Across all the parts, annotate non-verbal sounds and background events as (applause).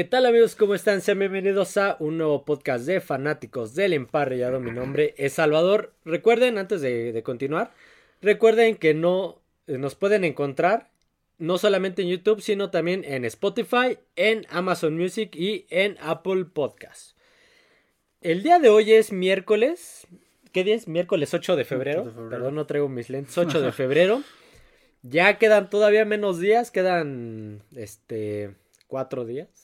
¿qué tal amigos? ¿Cómo están? Sean bienvenidos a un nuevo podcast de fanáticos del emparrillado. Mi nombre es Salvador. Recuerden, antes de, continuar, recuerden que no eh, nos pueden encontrar no solamente en YouTube, sino también en Spotify, en Amazon Music y en Apple Podcasts. El día de hoy es miércoles. ¿Qué día es? Miércoles 8 de febrero. Perdón, no traigo mis lentes. 8 de (laughs) febrero. ya quedan todavía menos días. Quedan este cuatro días.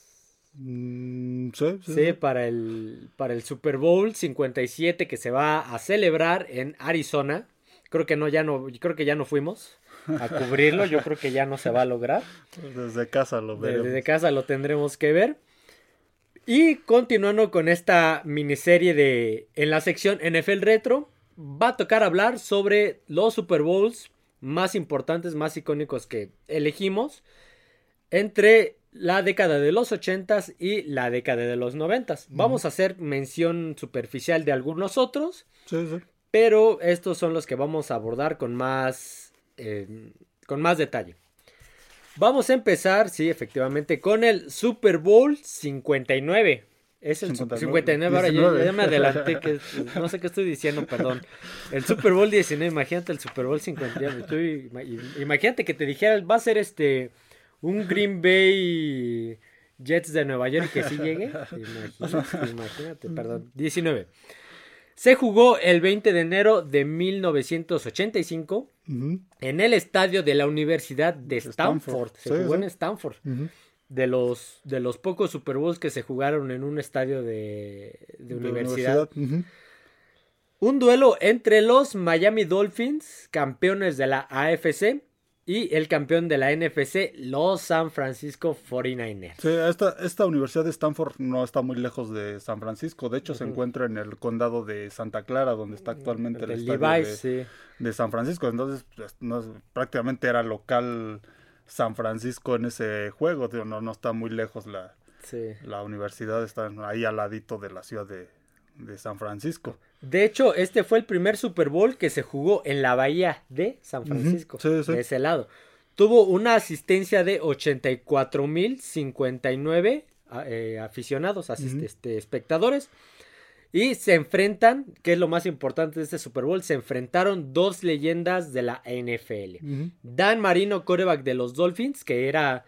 Mm, sí, sí, para, el, para el Super Bowl 57 que se va a celebrar en Arizona. Creo que no, ya no, creo que ya no fuimos a (laughs) cubrirlo. Yo creo que ya no se va a lograr. Desde casa lo veremos. Desde casa lo tendremos que ver. Y continuando con esta miniserie de en la sección NFL Retro, va a tocar hablar sobre los Super Bowls más importantes, más icónicos que elegimos entre la década de los 80s y la década de los 90s. Vamos a hacer mención superficial de algunos otros, sí, sí. pero estos son los que vamos a abordar con más, eh, con más detalle. Vamos a empezar, sí, efectivamente, con el Super Bowl 59. Es el 59, ahora ya, me adelanté, que no sé qué estoy diciendo, perdón. El Super Bowl 19, imagínate el Super Bowl 59. imagínate que te dijera, va a ser este un Green Bay Jets de Nueva York que sí llegue. (laughs) Imagínate, imagínate, perdón. 19. Se jugó el 20 de enero de 1985 en el estadio de la Universidad de Stanford. Se jugó en Stanford. de, los, de los pocos Super Bowls que se jugaron en un estadio de, universidad. Un duelo entre los Miami Dolphins, campeones de la AFC, y el campeón de la NFC, los San Francisco 49ers. Sí, esta, esta Universidad de Stanford no está muy lejos de San Francisco. De hecho, se encuentra en el condado de Santa Clara, donde está actualmente el, estadio de, San Francisco. Entonces, pues, no, prácticamente era local San Francisco en ese juego. No, no está muy lejos la, la universidad, está ahí al ladito de la ciudad de, de San Francisco. De hecho, este fue el primer Super Bowl que se jugó en la bahía de San Francisco, de ese lado. Tuvo una asistencia de 84.059 eh, aficionados, este, espectadores. Y se enfrentan, que es lo más importante de este Super Bowl, se enfrentaron dos leyendas de la NFL. Dan Marino, coreback de los Dolphins, que era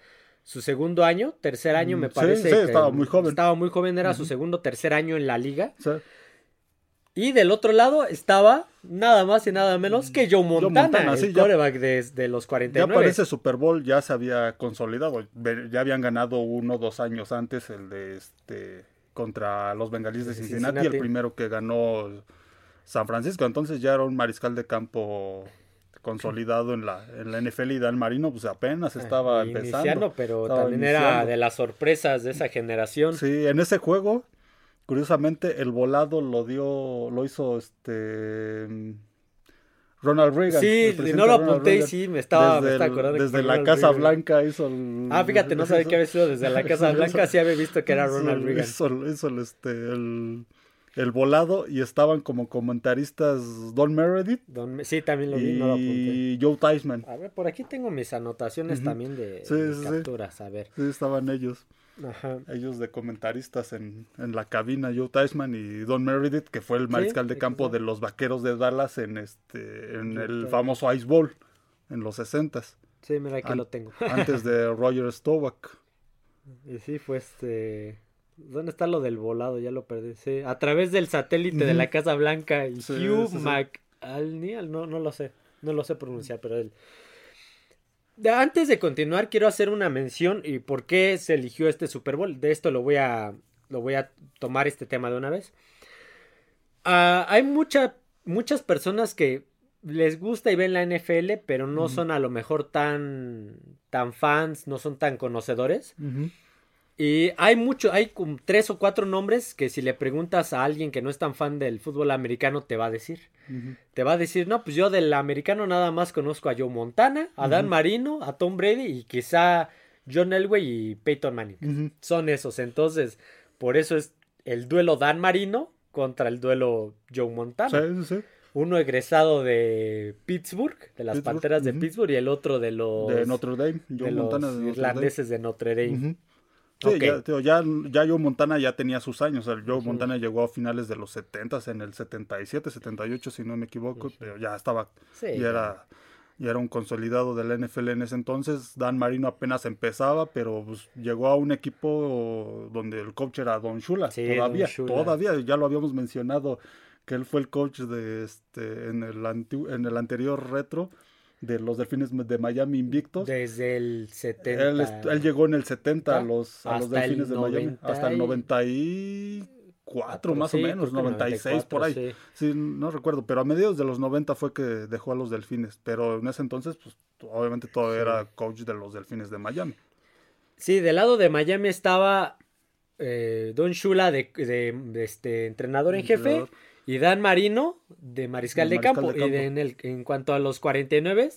su segundo año, tercer año me parece. Sí, estaba muy joven. Estaba muy joven, era su segundo, tercer año en la liga. Y del otro lado estaba nada más y nada menos que Joe Montana, el quarterback de, los 49. Ya para ese Super Bowl ya se había consolidado. Ya habían ganado uno dos años antes el de este contra los Bengalíes de Cincinnati, el primero que ganó San Francisco. Entonces ya era un mariscal de campo consolidado en la, en la NFL y Dan Marino pues apenas ah, estaba empezando. pero también era de las sorpresas de esa generación. Sí, en ese juego Curiosamente, el volado lo dio, lo hizo este Ronald Reagan. Sí, no lo apunté y sí, me estaba, desde, acordando. Desde la Casa Blanca hizo el, Ah, fíjate, no (laughs) sabía que había sido desde la (laughs) Casa Blanca, sí había visto que era Ronald Reagan. Hizo, hizo el, este, el, el, volado y estaban como comentaristas Don Meredith. sí, también lo vi, no lo apunté. Y Joe Theismann. A ver, por aquí tengo mis anotaciones también de, capturas, a ver. Sí, estaban ellos. Ellos de comentaristas en, la cabina, Joe Theismann y Don Meredith, que fue el mariscal de campo de los vaqueros de Dallas en este en el famoso Ice Bowl en los 60 Sí, mira que lo tengo. antes de (laughs) Roger Staubach. Y sí, fue este. ¿Dónde está lo del volado? Ya lo perdí. Sí, a través del satélite de la Casa Blanca. Y Hugh McAlnial, no, no lo sé. No lo sé pronunciar, pero él antes de continuar, quiero hacer una mención y por qué se eligió este Super Bowl. De esto lo voy a, lo voy a tomar este tema de una vez. Ah, hay mucha, muchas personas que les gusta y ven la NFL, pero no son a lo mejor tan, tan fans, no son tan conocedores. Y hay mucho, hay tres o cuatro nombres que si le preguntas a alguien que no es tan fan del fútbol americano te va a decir. Te va a decir, no, pues yo del americano nada más conozco a Joe Montana, a Dan Marino, a Tom Brady y quizá John Elway y Peyton Manning. Son esos. Entonces, por eso es el duelo Dan Marino contra el duelo Joe Montana. Uno egresado de Pittsburgh, de las Panteras de Pittsburgh, y el otro de los... De Notre Dame. de los irlandeses de Notre Dame. Sí, ya, ya, ya, Joe Montana ya tenía sus años. Joe Montana llegó a finales de los 70, en el 77, 78, si no me equivoco, pero ya estaba, ya, era ya era un consolidado del NFL en ese entonces. Dan Marino apenas empezaba, pero pues, llegó a un equipo donde el coach era Don Shula. todavía, todavía, ya lo habíamos mencionado, que él fue el coach de este en el, en el anterior retro de los Delfines de Miami invictos. Desde el 70. Él, llegó en el 70 a los, a los Delfines de Miami. Hasta el 94 más o menos, 96 por ahí. Sí. no recuerdo, pero a mediados de los 90 fue que dejó a los Delfines. Pero en ese entonces, pues obviamente todo era coach de los Delfines de Miami. Sí, del lado de Miami estaba eh, Don Shula de, de, este entrenador en jefe y Dan Marino de mariscal, de, campo. Y en, el, en cuanto a los 49,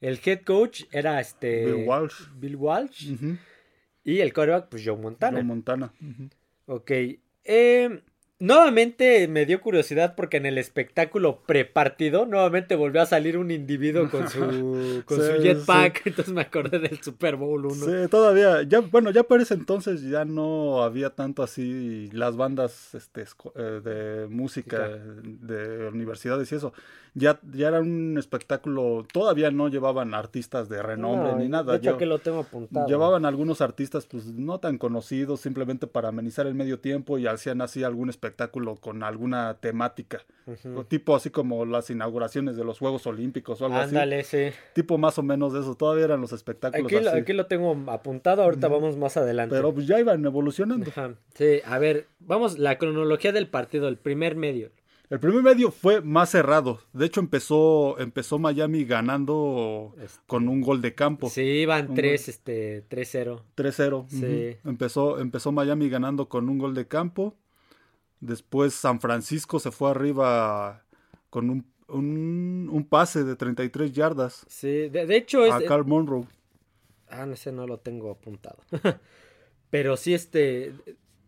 el head coach era este Bill Walsh. Bill Walsh. Y el quarterback, pues Joe Montana. Joe Montana. Ok. Eh, Nuevamente me dio curiosidad porque en el espectáculo prepartido nuevamente volvió a salir un individuo con su, (laughs) con su jetpack, entonces me acordé del Super Bowl 1. Sí, todavía, ya, bueno, ya para ese entonces ya no había tanto así las bandas este, eh, de música de universidades y eso ya, ya era un espectáculo, todavía no llevaban artistas de renombre ni nada. De hecho, que lo tengo apuntado. Llevaban algunos artistas pues no tan conocidos simplemente para amenizar el medio tiempo y hacían así algún espectáculo con alguna temática. Tipo así como las inauguraciones de los Juegos Olímpicos o algo Ándale, sí. Tipo más o menos de eso, todavía eran los espectáculos aquí, Lo, aquí lo tengo apuntado, ahorita vamos más adelante. Pero pues ya iban evolucionando. Sí, a ver, vamos, la cronología del partido, el primer medio. El primer medio fue más cerrado. De hecho, empezó, empezó Miami ganando este, con un gol de campo. Sí, iban 3, este, 3-0. 3-0. Sí. empezó, empezó Miami ganando con un gol de campo. Después San Francisco se fue arriba con un, un, pase de 33 yardas. Sí, de, hecho es... A Carl Monroe. Ah, no sé, no lo tengo apuntado. (laughs) Pero sí, este,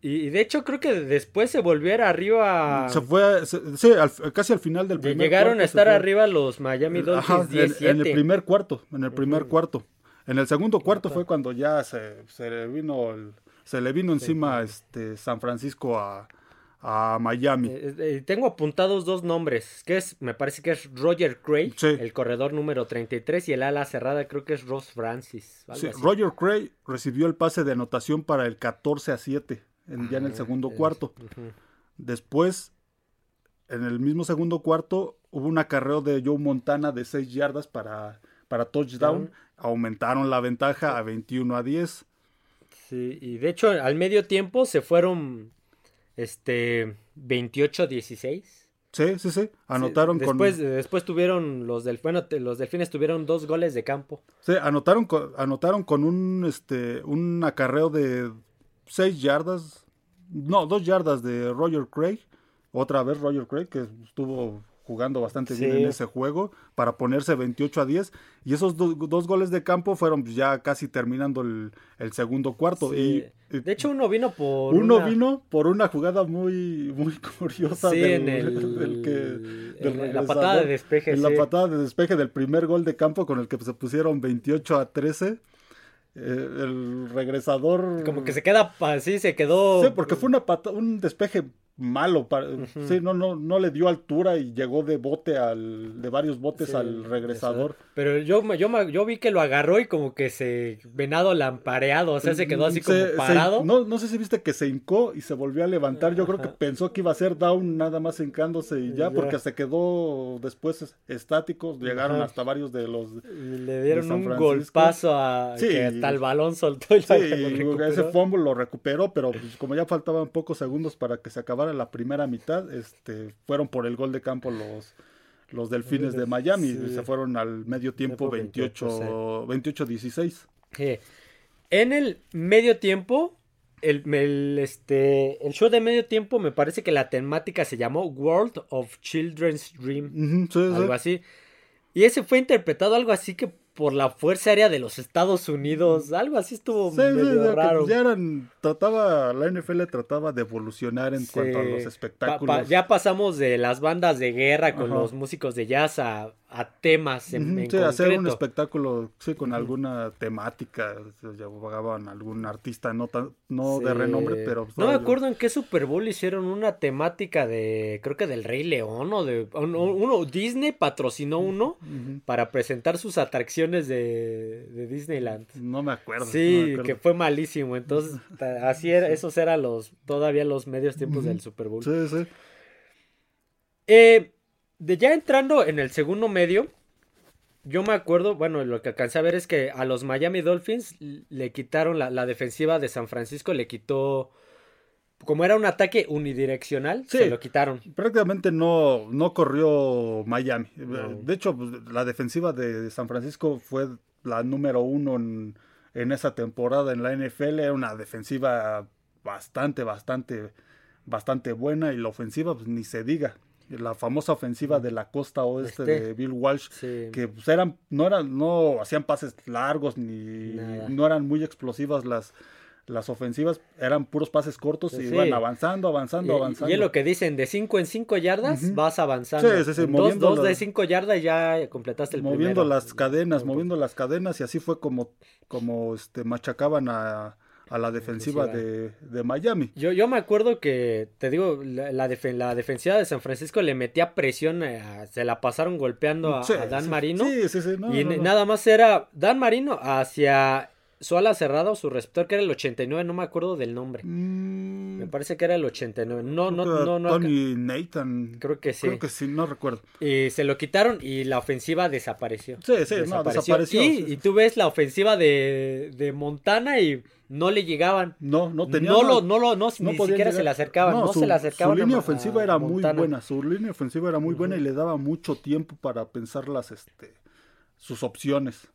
y de hecho creo que después se volviera arriba. Se fue, sí, casi al final del primer Llegaron a estar arriba los Miami Dolphins En, el primer cuarto, en el primer cuarto. En el segundo cuarto fue cuando ya se, se le vino se le vino encima este San Francisco a, a Miami. Eh, eh, tengo apuntados dos nombres, que es, me parece que es Roger Cray, el corredor número 33, y el ala cerrada creo que es Ross Francis. Sí, Roger Cray recibió el pase de anotación para el 14 a 7 ya en el segundo cuarto. Después, en el mismo segundo cuarto, hubo un acarreo de Joe Montana de 6 yardas para, para touchdown. Aumentaron la ventaja a 21 a 10. Sí, y de hecho al medio tiempo se fueron este 28 a 16. Sí, sí, sí. Anotaron después, con. Después tuvieron los del, bueno, los delfines tuvieron dos goles de campo. Sí, anotaron con, anotaron con un este un acarreo de 6 yardas, no, 2 yardas de Roger Craig, otra vez Roger Craig, que estuvo jugando bastante bien en ese juego para ponerse 28 a 10 y esos dos goles de campo fueron ya casi terminando el, segundo cuarto. Y, de hecho uno vino por uno vino por una jugada muy muy curiosa sí, en, el, (laughs) que, la patada de despeje en la patada de despeje del primer gol de campo con el que se pusieron 28 a 13 eh, el regresador. Como que se queda así, se quedó. Sí, porque fue una un despeje malo. Sí, no, no, no le dio altura y llegó de bote al, de varios botes al regresador. Pero yo, yo, yo vi que lo agarró y como que se, venado lampareado, o sea, se quedó así como parado. no, no sé si viste que se hincó y se volvió a levantar. Yo creo que pensó que iba a ser down nada más hincándose y ya, porque se quedó después estático. Llegaron hasta varios de los. Le dieron un golpazo a que tal balón soltó y sí, ese fumble lo recuperó, pero pues, como ya faltaban pocos segundos para que se acabara en la primera mitad, este, fueron por el gol de campo los, los Delfines de Miami. Se fueron al medio tiempo 28-16. en el medio tiempo, el, este, el show de medio tiempo me parece que la temática se llamó World of Children's Dream. algo así. Y ese fue interpretado algo así que por la Fuerza Aérea de los Estados Unidos. Algo así estuvo medio raro. Ya eran, trataba, la NFL trataba de evolucionar en cuanto a los espectáculos. ya pasamos de las bandas de guerra con los músicos de jazz a, a temas en, sí, hacer un espectáculo sí, con alguna temática, llevaban algún artista no no de renombre, pero no me acuerdo en qué Super Bowl hicieron una temática de creo que del Rey León o de uno Disney patrocinó uno para presentar sus atracciones de, de, Disneyland. No me acuerdo. Sí, que fue malísimo, entonces (laughs) así era, esos eran los todavía los medios tiempos del Super Bowl. Sí, sí. Eh, de ya entrando en el segundo medio, yo me acuerdo, bueno, lo que alcancé a ver es que a los Miami Dolphins le quitaron la, defensiva de San Francisco, le quitó, como era un ataque unidireccional, se lo quitaron. Prácticamente no, no corrió Miami. De hecho, pues, la defensiva de San Francisco fue la número uno en, en esa temporada en la NFL, era una defensiva bastante, bastante, bastante buena y la ofensiva, pues ni se diga la famosa ofensiva de la costa oeste este, de Bill Walsh, que pues, eran, no eran, no hacían pases largos ni no eran muy explosivas las, las ofensivas, eran puros pases cortos y iban avanzando, avanzando, avanzando. Y es lo que dicen, de 5 en 5 yardas vas avanzando. dos, dos de 5 yardas ya completaste el Moviendo las cadenas, moviendo las cadenas y así fue como, como este, machacaban a, a la defensiva de, de, Miami. Yo, yo me acuerdo que, te digo, la, la, defensiva de San Francisco le metía presión, se la pasaron golpeando a, Dan Marino. Sí, sí, sí. y nada más era Dan Marino hacia su ala cerrada o su receptor, que era el 89, no me acuerdo del nombre. Mm. Me parece que era el 89. No, no, no, no. Tony Nathan. Creo que sí. Creo que sí, no recuerdo. Y se lo quitaron y la ofensiva desapareció. Sí, sí, desapareció. no, desapareció. Y, tú ves la ofensiva de, de Montana y no le llegaban. No, no tenía. No lo, no lo, no, ni siquiera se le acercaban. No, se le acercaban. Su línea ofensiva era muy buena. Su línea ofensiva era muy buena y le daba mucho tiempo para pensar las, este, sus opciones.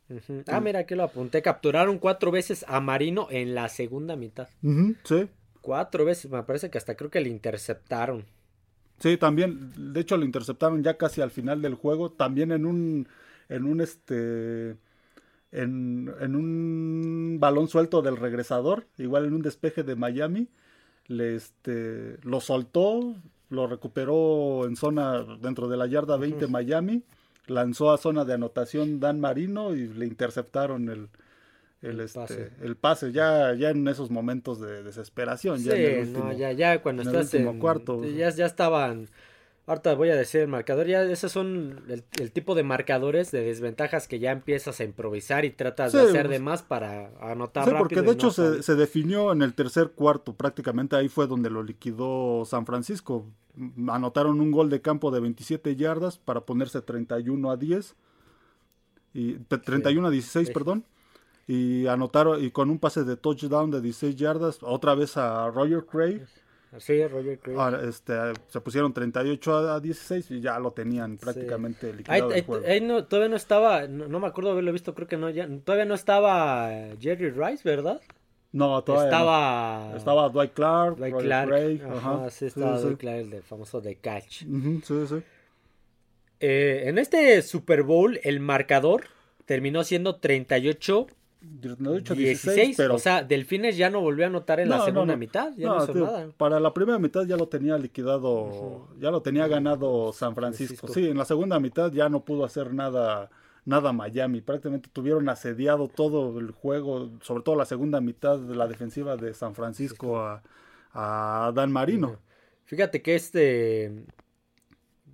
Ah, mira, aquí lo apunté. Capturaron cuatro veces a Marino en la segunda mitad. sí. Cuatro veces, me parece que hasta creo que le interceptaron. Sí, también, de hecho lo interceptaron ya casi al final del juego, también en un, en un este, en, en un balón suelto del regresador, igual en un despeje de Miami, le, este, lo soltó, lo recuperó en zona dentro de la yarda 20 Miami lanzó a zona de anotación Dan Marino y le interceptaron el, el, este, pase. el pase, ya, ya en esos momentos de desesperación. ya, ya, ya cuando estás en, cuarto. Ya, ya estaban. Ahorita voy a decir el marcador. Ya esos son el, tipo de marcadores de desventajas que ya empiezas a improvisar y tratas de hacer de más para anotar. Sí, porque de hecho se, se, definió en el tercer cuarto. Prácticamente ahí fue donde lo liquidó San Francisco anotaron un gol de campo de 27 yardas para ponerse 31 a 10 y 31 a 16, perdón. Y anotaron y con un pase de touchdown de 16 yardas otra vez a Roger Craig. Sí, Roger Craig. este, se pusieron 38 a 16 y ya lo tenían prácticamente liquidado ahí, no, todavía no estaba, no, me acuerdo haberlo visto, creo que no, ya, todavía no estaba Jerry Rice, ¿verdad? No, todavía estaba. Estaba Dwight Clark. Dwight Clark. ajá, sí, estaba Dwight Clark, el famoso de Catch. sí, sí. Eh, en este Super Bowl, el marcador terminó siendo 38 16, pero... o sea, Delfines ya no volvió a anotar en la segunda mitad, ya no, hizo nada. Para la primera mitad ya lo tenía liquidado, ya lo tenía ganado San Francisco. Sí, en la segunda mitad ya no pudo hacer nada nada Miami. Prácticamente tuvieron asediado todo el juego, sobre todo la segunda mitad de la defensiva de San Francisco a, a Dan Marino. Fíjate que este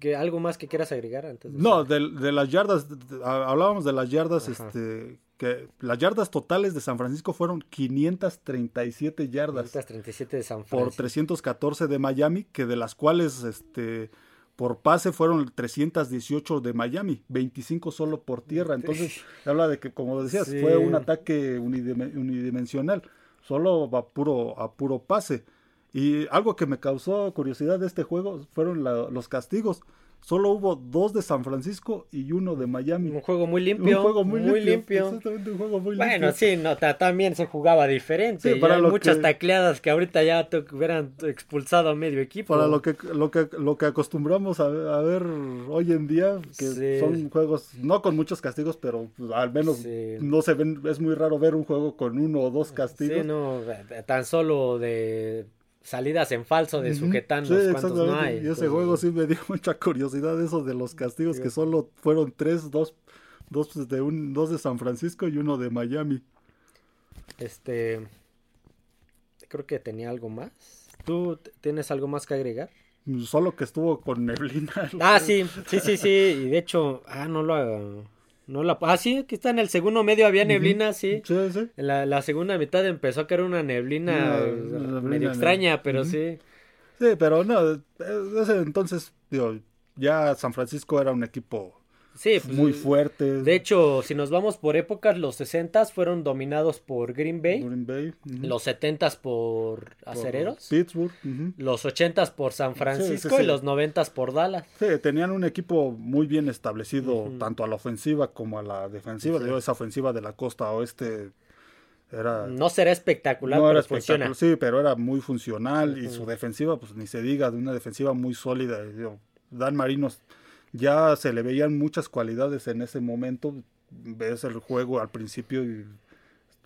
que algo más que quieras agregar antes no de, las yardas hablábamos de las yardas este que las yardas totales de San Francisco fueron 537 yardas 537 de San Francisco por 314 de Miami que de las cuales este por pase fueron 318 de Miami, 25 solo por tierra. Entonces, habla de que, como decías, fue un ataque unidimensional, solo a puro, a puro pase. Y algo que me causó curiosidad de este juego fueron los castigos. Solo hubo dos de San Francisco y uno de Miami. Un juego muy limpio. Un juego muy, limpio. Exactamente, un juego muy bueno, sí, no, también se jugaba diferente. para muchas tacleadas que ahorita ya te hubieran expulsado a medio equipo. Para lo que, lo que, lo que acostumbramos a, ver hoy en día, que son juegos, no con muchos castigos, pero al menos no se ven, es muy raro ver un juego con uno o dos castigos. Sí, no, tan solo de salidas en falso de sujetando sí, no hay. Y ese juego sí me dio mucha curiosidad eso de los castigos que solo fueron tres, dos, dos de un, dos de San Francisco y uno de Miami. Este creo que tenía algo más. ¿Tú tienes algo más que agregar? Solo que estuvo con neblina. (laughs) Ah, sí, sí, sí, sí. Y de hecho, ah, no lo no la, ah, sí, aquí está en el segundo medio había neblina, sí. Sí, sí. la, la, segunda mitad empezó a caer una neblina, medio extraña, pero sí. Sí, pero no, ese entonces, digo, ya San Francisco era un equipo Sí, pues, muy fuerte. De hecho, si nos vamos por épocas, los 60 fueron dominados por Green Bay. Green Bay. Los 70 por Acereros. Pittsburgh. Los 80 por San Francisco y los 90 por Dallas. Sí, tenían un equipo muy bien establecido, tanto a la ofensiva como a la defensiva. esa ofensiva de la costa oeste era... No será espectacular, no pero era espectacular, Sí, pero era muy funcional y su defensiva, pues ni se diga, de una defensiva muy sólida. Dan Marinos ya se le veían muchas cualidades en ese momento. Ves el juego al principio y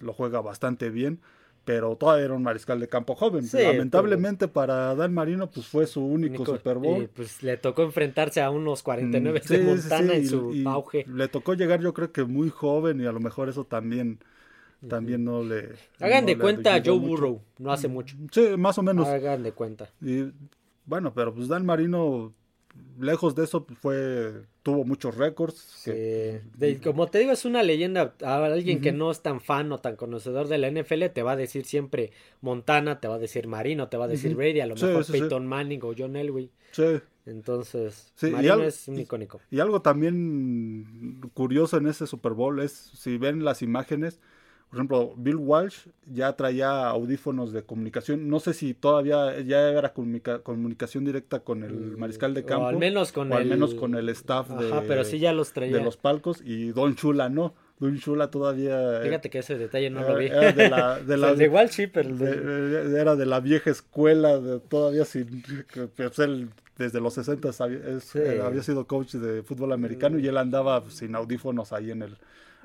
lo juega bastante bien, pero todavía era un mariscal de campo joven. Lamentablemente para Dan Marino pues fue su único, Super Bowl. Y pues le tocó enfrentarse a unos 49 mm, de Montana en su auge. Le tocó llegar yo creo que muy joven y a lo mejor eso también también no le Hagan de cuenta a Joe Burrow, no hace mucho. Sí, más o menos. Hagan de cuenta. Y bueno, pero pues Dan Marino lejos de eso pues, fue tuvo muchos récords. como te digo, es una leyenda. A alguien que no es tan fan o tan conocedor de la NFL te va a decir siempre Montana, te va a decir Marino, te va a decir Brady, a lo mejor Peyton Manning o John Elway. Sí. Entonces, Marino es un icónico. Y algo también curioso en ese Super Bowl es, si ven las imágenes, por ejemplo, Bill Walsh ya traía audífonos de comunicación. No sé si todavía ya era comunicación directa con el mm, mariscal de campo. O al menos con, el... al menos con el staff de, pero sí ya los traía. de los palcos. Y Don Chula no. Don Chula todavía. Fíjate que ese detalle no lo vi. Era de la. De (laughs) la Walsh sí, pero. era de la vieja escuela, todavía sin. Pues él desde los 60 había, había sido coach de fútbol americano y él andaba sin audífonos ahí en el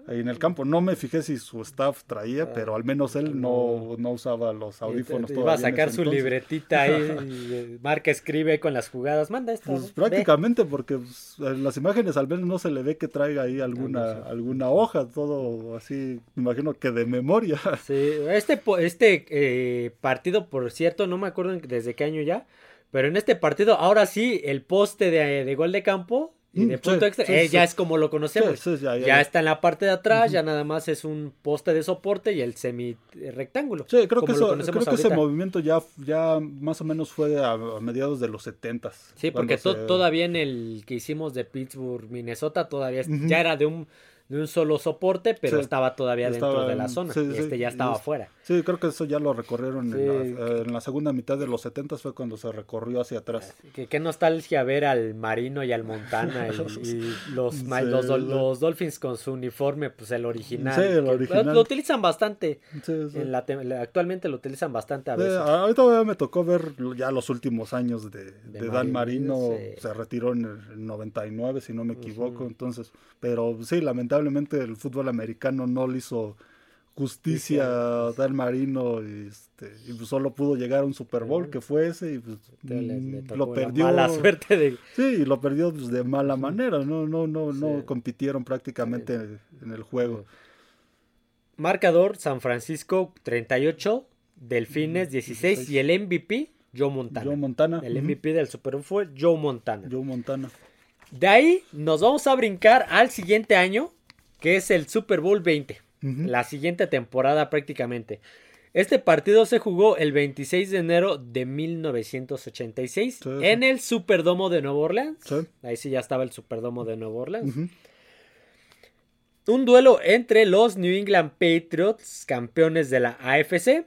en el campo. No me fijé si su staff traía, ah, pero al menos él no, no usaba los audífonos. Iba a sacar su libretita ahí, (laughs) marca escribe con las jugadas, manda esto. Pues prácticamente, porque pues, en las imágenes al menos no se le ve que traiga ahí alguna, alguna hoja, todo así, me imagino que de memoria. (laughs) Sí, este, este eh, partido, por cierto, no me acuerdo desde qué año ya, pero en este partido, ahora sí, el poste de, de gol de campo y de mm, punto extra, eh, ya es como lo conocemos. Ya, está en la parte de atrás, ya nada más es un poste de soporte y el semi rectángulo. Sí, creo que, eso, creo que ese movimiento ya, ya más o menos fue a, mediados de los 70 Sí, porque todavía en el que hicimos de Pittsburgh, Minnesota, todavía ya era de un de un solo soporte, pero estaba todavía dentro de la zona. y este ya estaba afuera. Sí, creo que eso ya lo recorrieron en la, segunda mitad de los 70 fue cuando se recorrió hacia atrás. Qué, nostalgia ver al Marino y al Montana y, (laughs) los, los, Dolphins con su uniforme, pues el original. Sí, el original. Lo, utilizan bastante. En la, actualmente lo utilizan bastante a veces. ahorita me tocó ver ya los últimos años de, Dan Marino. Se retiró en el 99, si no me equivoco. Entonces, pero sí, lamentablemente lamentablemente el fútbol americano no le hizo justicia a Dan Marino y, este, y pues solo pudo llegar a un Super Bowl que fue ese y pues, mm, lo perdió mala suerte de sí lo perdió pues, de mala manera no no no no compitieron prácticamente en el juego. Marcador San Francisco 38 Delfines 16 y el MVP Joe Montana. Joe Montana el MVP del Super Bowl fue Joe Montana. Joe Montana. De ahí nos vamos a brincar al siguiente año que es el Super Bowl 20, la siguiente temporada prácticamente. Este partido se jugó el 26 de enero de 1986 en el Superdomo de Nueva Orleans. Ahí sí ya estaba el Superdomo de Nueva Orleans. Un duelo entre los New England Patriots, campeones de la AFC,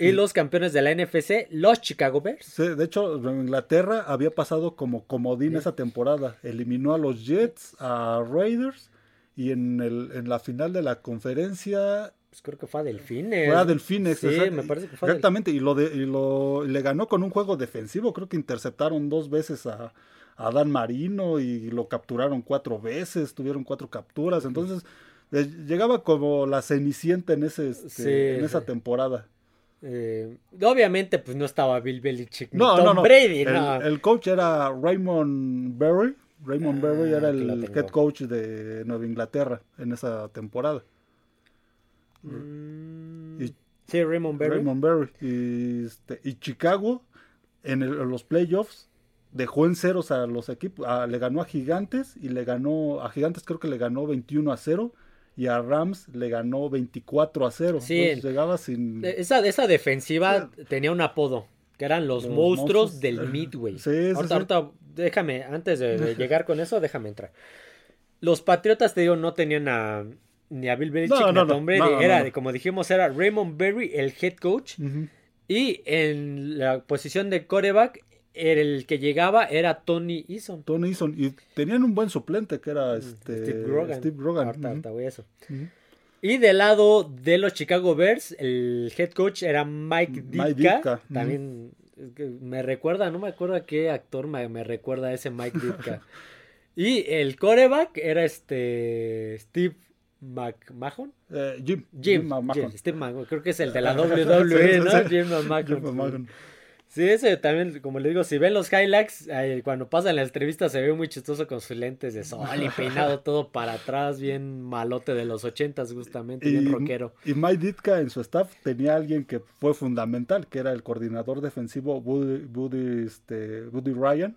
y los campeones de la NFC, los Chicago Bears. Sí, de hecho, Inglaterra había pasado como comodín esa temporada. Eliminó a los Jets, a Raiders y en, el, en la final de la conferencia pues creo que fue a Delfines. Fue a Delfines, sí, me parece que fue Exactamente, y lo de, y lo le ganó con un juego defensivo, creo que interceptaron dos veces a, a Dan Marino y lo capturaron cuatro veces, tuvieron cuatro capturas, entonces llegaba como la cenicienta en ese este, en esa temporada. Eh, obviamente, pues no estaba Bill Belichick. No, no, no. Brady, el, no. el coach era Raymond Berry. Raymond Berry era el head coach de Nueva Inglaterra en esa temporada. Mm, sí, Raymond Berry. Raymond Berry. Y, este, y Chicago en, los playoffs dejó en ceros a los equipos. le ganó a Gigantes y le ganó. A Gigantes creo que le ganó 21 a 0 y a Rams le ganó 24 a 0. Sí, llegaba sin. Esa, esa defensiva tenía un apodo, que eran los, monstruos, del Midway. Sí, ahorita, déjame, antes de, (laughs) llegar con eso, déjame entrar. Los Patriotas, te digo, no tenían a, ni a Bill Belichick ni a Tom Brady. era, como dijimos, era Raymond Berry, el head coach. Y en la posición de coreback el que llegaba era Tony Eason. Tony Eason. Y tenían un buen suplente que era este, Steve Rogan. Steve eso. Y del lado de los Chicago Bears, el head coach era Mike Ditka. También me recuerda, no me acuerdo a qué actor me, recuerda a ese Mike Ditka. (laughs) y el coreback era este Steve McMahon. Eh, Jim. Jim, Steve McMahon. Creo que es el de la (laughs) WWE, ¿no? Jim McMahon. Sí, ese también, como le digo, si ven los highlights, cuando pasan la entrevista se ve muy chistoso con sus lentes de sol y peinado todo para atrás, bien malote de los ochentas justamente, bien rockero. Y Mike Ditka en su staff tenía alguien que fue fundamental, que era el coordinador defensivo Buddy, este, Ryan,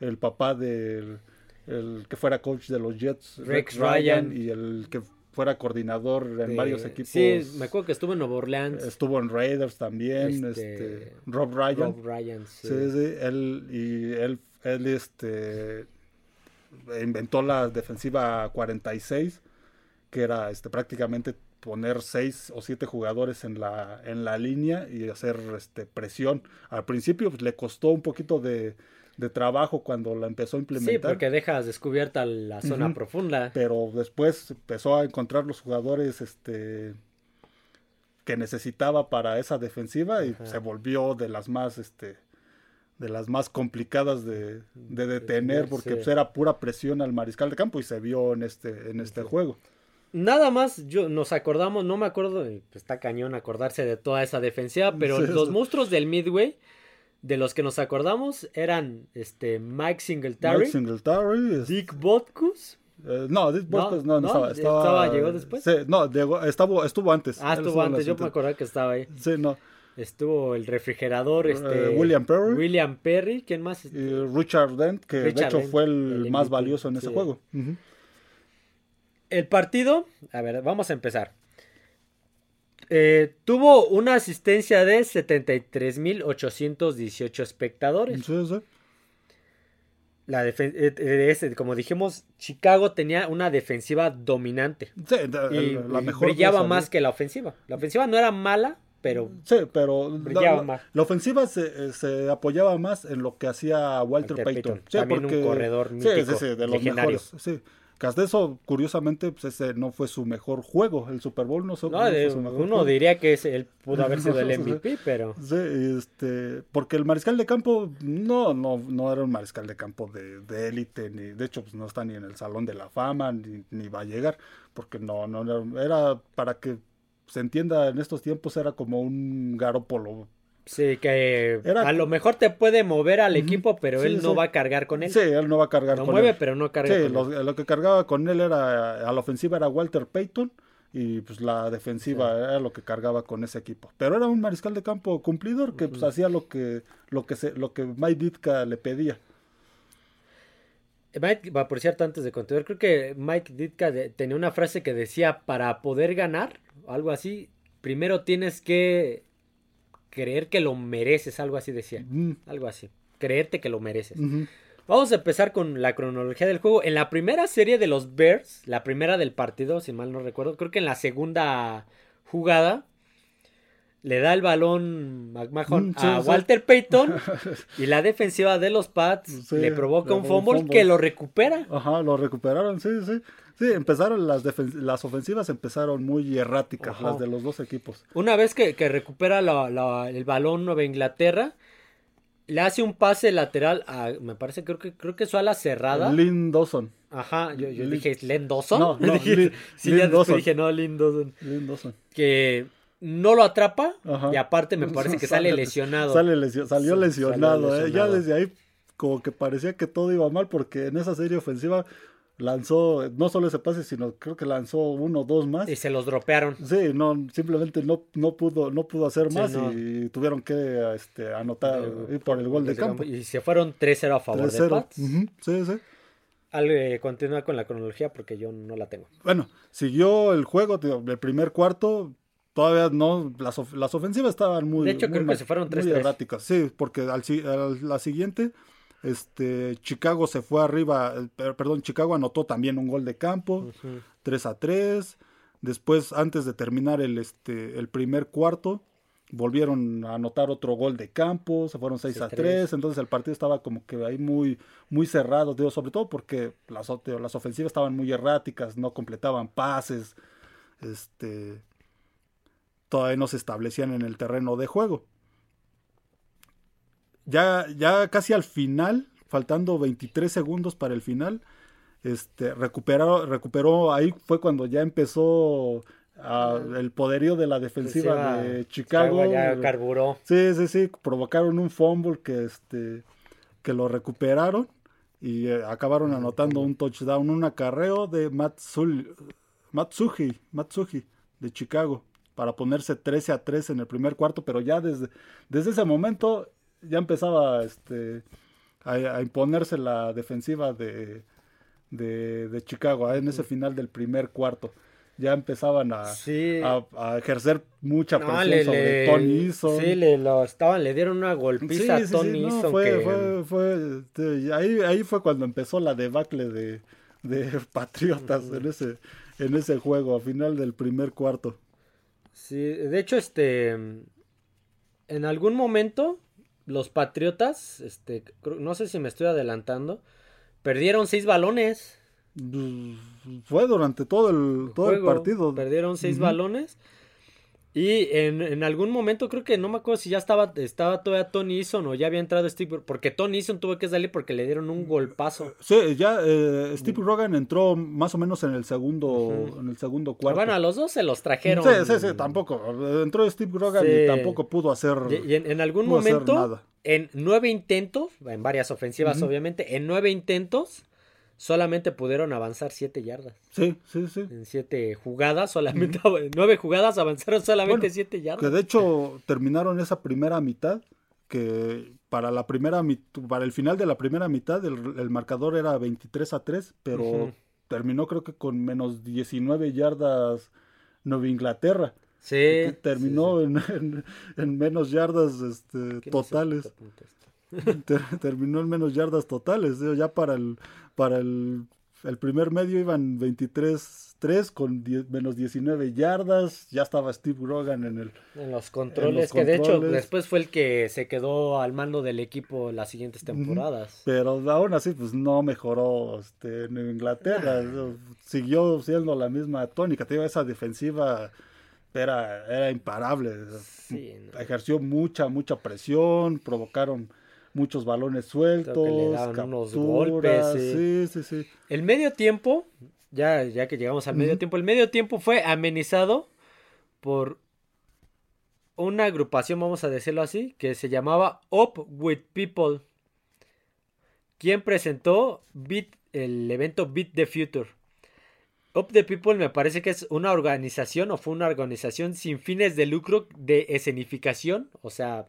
el papá del el que fuera coach de los Jets, Rex, Ryan, y el que fuera coordinador en varios equipos. Sí, me acuerdo que estuvo en Nueva Orleans. Estuvo en Raiders también, este, este Rob Ryan. Rob Ryan, sí. sí. él, y él, él este, inventó la defensiva 46, que era este, prácticamente poner seis o siete jugadores en la, en la línea y hacer este, presión. Al principio pues, le costó un poquito de de trabajo cuando la empezó a implementar. Sí, porque dejas descubierta la zona profunda. Pero después empezó a encontrar los jugadores este que necesitaba para esa defensiva y se volvió de las más este de las más complicadas de, de detener porque pues, era pura presión al mariscal de campo y se vio en este en este juego. Nada más, yo nos acordamos, no me acuerdo, pues, está cañón acordarse de toda esa defensiva, pero (laughs) los monstruos del Midway de los que nos acordamos eran este Mike Singletary, Mike Singletary Dick Botkus. Eh, no, Dick Botkus no, no, estaba, estaba, ¿Llegó después? Sí, no, llegó, estuvo antes. Ah, estuvo antes, yo me acordaba que estaba ahí. Sí, no. Estuvo el refrigerador, eh, este... William Perry. William Perry, ¿quién más? Y Richard Dent, que de hecho fue el, más valioso en ese juego. El partido, a ver, vamos a empezar. Eh, tuvo una asistencia de 73.818 espectadores. La eh, eh, como dijimos, Chicago tenía una defensiva dominante. y, la mejor brillaba más que la ofensiva. La ofensiva no era mala, pero, sí, pero brillaba más. La ofensiva se, apoyaba más en lo que hacía Walter, Payton. También un corredor mítico, de los mejores. Sí. Eso, curiosamente, pues ese no fue su mejor juego. El Super Bowl no, fue su mejor Uno diría que él pudo haber sido el (laughs) MVP, pero. Sí, este, porque el mariscal de campo no, no, no era un mariscal de campo de élite, ni de hecho, pues no está ni en el Salón de la Fama, ni, ni va a llegar, porque no, no era para que se entienda en estos tiempos, era como un garópolo Sí, que a lo mejor te puede mover al equipo, pero él no va a cargar con él. Sí, él no va a cargar con mueve, pero no carga sí, lo, lo, que cargaba con él era, a la ofensiva era Walter Payton y pues la defensiva era lo que cargaba con ese equipo. Pero era un mariscal de campo cumplidor que pues hacía lo que, lo que, se, lo que Mike Ditka le pedía. Mike, por cierto, antes de continuar, creo que Mike Ditka tenía una frase que decía, para poder ganar, algo así, primero tienes que creer que lo mereces, algo así decía. Algo así. Creerte que lo mereces. Vamos a empezar con la cronología del juego. En la primera serie de los Bears, la primera del partido, si mal no recuerdo, creo que en la segunda jugada le da el balón McMahon a Walter Payton (laughs) y la defensiva de los Pats le provoca un fumble, que lo recupera. Ajá, lo recuperaron, sí, sí. Sí, empezaron las, las ofensivas empezaron muy erráticas, las de los dos equipos. Una vez que, recupera el balón Nueva Inglaterra, le hace un pase lateral a, me parece, creo que creo que su ala cerrada. Lynn Dawson. Ajá, yo, dije, ¿Len Dawson? No, (laughs) no, Lynn, sí, ya Dawson. dije, no, Lynn Dawson. Lynn Dawson. Que no lo atrapa y aparte me (laughs) parece que sale lesionado. salió lesionado, ¿eh? ya desde ahí como que parecía que todo iba mal porque en esa serie ofensiva lanzó no solo ese pase, sino creo que lanzó uno o dos más. Y se los dropearon. Sí, no, simplemente no, no pudo, no pudo hacer más y tuvieron que este, anotar por el gol de campo. Y se fueron 3-0 a favor de Pats. Sí, sí. Al, eh, continúa con la cronología porque yo no la tengo. Bueno, siguió el juego, el primer cuarto, todavía no, las, las ofensivas estaban muy, de hecho, creo que se fueron 3 erráticas. Sí, porque al, la siguiente este, Chicago se fue arriba, perdón, Chicago anotó también un gol de campo, 3 a 3. Después, antes de terminar el, este, el primer cuarto, volvieron a anotar otro gol de campo, se fueron 6 a 3, entonces el partido estaba como que ahí muy, muy cerrado, digo, sobre todo porque las, las ofensivas estaban muy erráticas, no completaban pases, este, todavía no se establecían en el terreno de juego ya, ya casi al final, faltando 23 segundos para el final, este, recuperó, recuperó, ahí fue cuando ya empezó el poderío de la defensiva de Chicago. ya carburó. Sí, sí, sí, provocaron un fumble que, este, que lo recuperaron y eh, acabaron anotando un touchdown, un acarreo de Matsuji, Matsuji de Chicago para ponerse 13 a 3 en el primer cuarto, pero ya desde, desde ese momento ya empezaba este, a, imponerse la defensiva de, de, Chicago ¿eh? en ese final del primer cuarto. Ya empezaban a, a, ejercer mucha presión sobre Tony Eason. Sí, le, lo estaban, le dieron una golpiza a Tony Eason. Fue, fue, este, ahí, ahí fue cuando empezó la debacle de, de (laughs) Patriotas en, ese, en ese juego, a final del primer cuarto. Sí, de hecho, este. En algún momento los Patriotas, este, no sé si me estoy adelantando, perdieron seis balones. Fue durante todo el, todo el partido. Perdieron seis balones. Y en, algún momento creo que no me acuerdo si ya estaba, estaba todavía Tony Eason o ya había entrado Steve, porque Tony Eason tuvo que salir porque le dieron un golpazo. Sí, ya eh, Steve Rogan entró más o menos en el segundo, en el segundo cuarto. Bueno, a los dos se los trajeron. Sí, sí, sí, tampoco. Entró Steve Rogan y tampoco pudo hacer. Y, en, algún momento, en nueve intentos, en varias ofensivas obviamente, en nueve intentos solamente pudieron avanzar siete yardas. Sí, sí, sí. En siete jugadas, solamente (laughs) nueve jugadas avanzaron solamente siete yardas. Que de hecho (laughs) terminaron esa primera mitad, que para la primera para el final de la primera mitad el, marcador era 23 a 3, pero terminó creo que con menos 19 yardas Nueva Inglaterra. Sí. terminó (laughs) En, menos yardas este, totales. (laughs) terminó en menos yardas totales. Ya para el, para el, primer medio iban 23-3 con menos 19 yardas. Ya estaba Steve Rogan en, el, en, los controles, que de hecho después fue el que se quedó al mando del equipo las siguientes temporadas. Pero aún así, pues no mejoró este, en Inglaterra. Siguió siendo la misma tónica. Te esa defensiva era, era imparable. Ejerció mucha, mucha presión, provocaron muchos balones sueltos, unos golpes. Sí. sí, sí, El medio tiempo, ya, ya que llegamos al medio tiempo, el medio tiempo fue amenizado por una agrupación, vamos a decirlo así, que se llamaba Up with People, quien presentó Beat, el evento Beat the Future. Up the People me parece que es una organización o fue una organización sin fines de lucro de escenificación, o sea,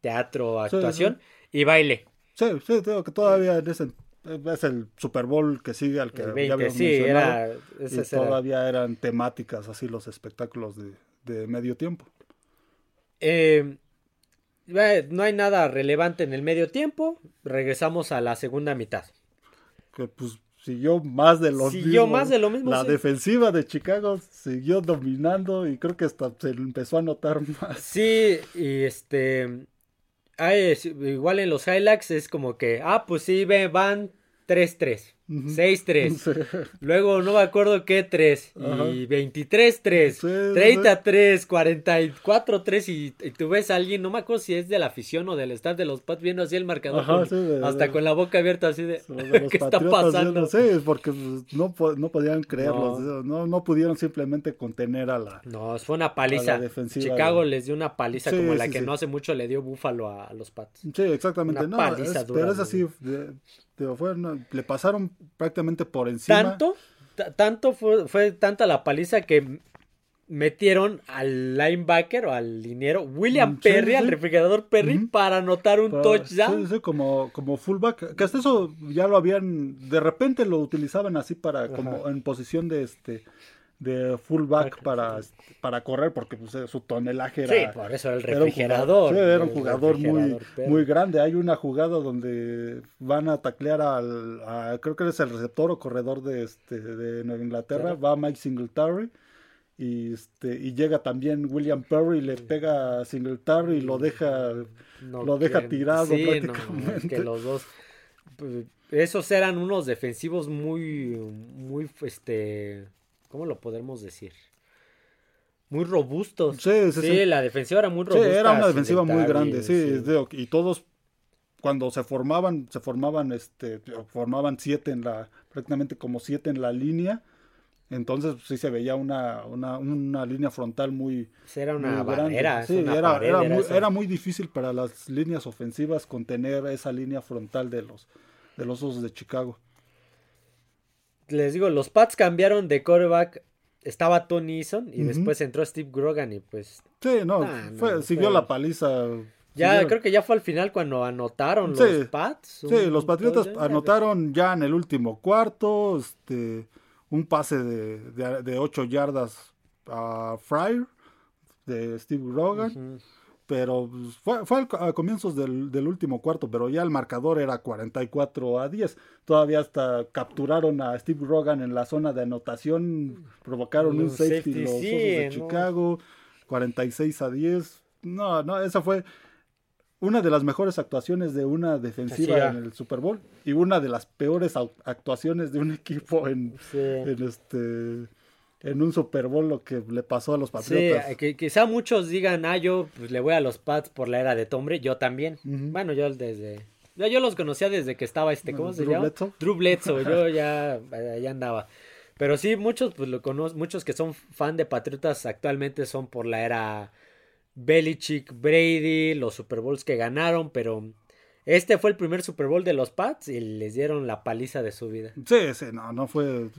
teatro, actuación y baile. Sí, sí, tengo que todavía es el Super Bowl que sigue al que ya habíamos sí, Era, y todavía eran temáticas así los espectáculos de, medio tiempo. Eh, no hay nada relevante en el medio tiempo. Regresamos a la segunda mitad. Que pues siguió más de lo siguió más de lo mismo. La defensiva de Chicago siguió dominando y creo que hasta se empezó a notar (laughs) más. Sí, y este igual en los highlights es como que, ah, pues sí, van 3-3. 6-3. (laughs) Luego no me acuerdo qué 3. Y 23-3. 30-3. 44-3. Y, tú ves a alguien, no me acuerdo si es de la afición o del staff de los Pats viendo así el marcador. hasta con la boca abierta así de... (laughs) ¿Qué está pasando? sí, porque pues, no, no podían creerlo. No. no. pudieron simplemente contener a la... No, fue una paliza. Chicago les dio una paliza como la que no hace mucho le dio Búfalo a, los Pats. Sí, exactamente. no, pero es así le pasaron prácticamente por encima. Tanto, tanto fue, fue tanta la paliza que metieron al linebacker o al liniero William mm, Perry, al refrigerador Perry, para anotar un touchdown. Sí, como, como fullback. Que hasta eso ya lo habían, de repente lo utilizaban así para, como en posición de este de fullback para, para correr porque pues, su tonelaje era. Sí, por eso el refrigerador. Era un jugador, muy, muy grande. Hay una jugada donde van a taclear al. creo que es el receptor o corredor de, este, de Nueva Inglaterra. Va Mike Singletary. Y, este, y llega también William Perry, le pega a Singletary y lo deja, lo deja tirado prácticamente. que los dos. Pues, esos eran unos defensivos muy. Muy. Este ¿Cómo lo podemos decir? Muy robustos. Sí, sí, sí. la defensiva era muy robusta. Sí, era una defensiva muy grande, sí, y todos cuando se formaban, se formaban, este, formaban siete en la, prácticamente como siete en la línea. Entonces sí se veía una, una, una línea frontal muy, era una barrera, sí, era, era, muy, era, muy, difícil para las líneas ofensivas contener esa línea frontal de los, de los osos de Chicago les digo, los Pats cambiaron de quarterback. Estaba Tony Eason y después entró Steve Grogan y pues. Sí, no, siguió la paliza. Ya, creo que ya fue al final cuando anotaron los Pats. Sí, los Patriotas anotaron ya en el último cuarto, este, un pase de, de, 8 yardas a Fryer de Steve Grogan pero pues, fue, fue a comienzos del, del, último cuarto, pero ya el marcador era 44 a 10. Todavía hasta capturaron a Steve Rogan en la zona de anotación, provocaron un, safety, los Osos de Chicago, 46 a 10. No, no, esa fue una de las mejores actuaciones de una defensiva en el Super Bowl y una de las peores actuaciones de un (laughs) equipo en, en este en un Super Bowl lo que le pasó a los Patriotas. Sí, que quizá muchos digan, ah, yo pues, le voy a los Pats por la era de Tombre, yo también. Bueno, yo desde... Yo, yo los conocía desde que estaba este, ¿cómo se llama? Drew Bledsoe, yo (laughs) ya, ya andaba. Pero sí, muchos, pues lo conozco, muchos que son fan de Patriotas actualmente son por la era Belichick, Brady, los Super Bowls que ganaron, pero este fue el primer Super Bowl de los Pats y les dieron la paliza de su vida. Sí, sí, no, no fue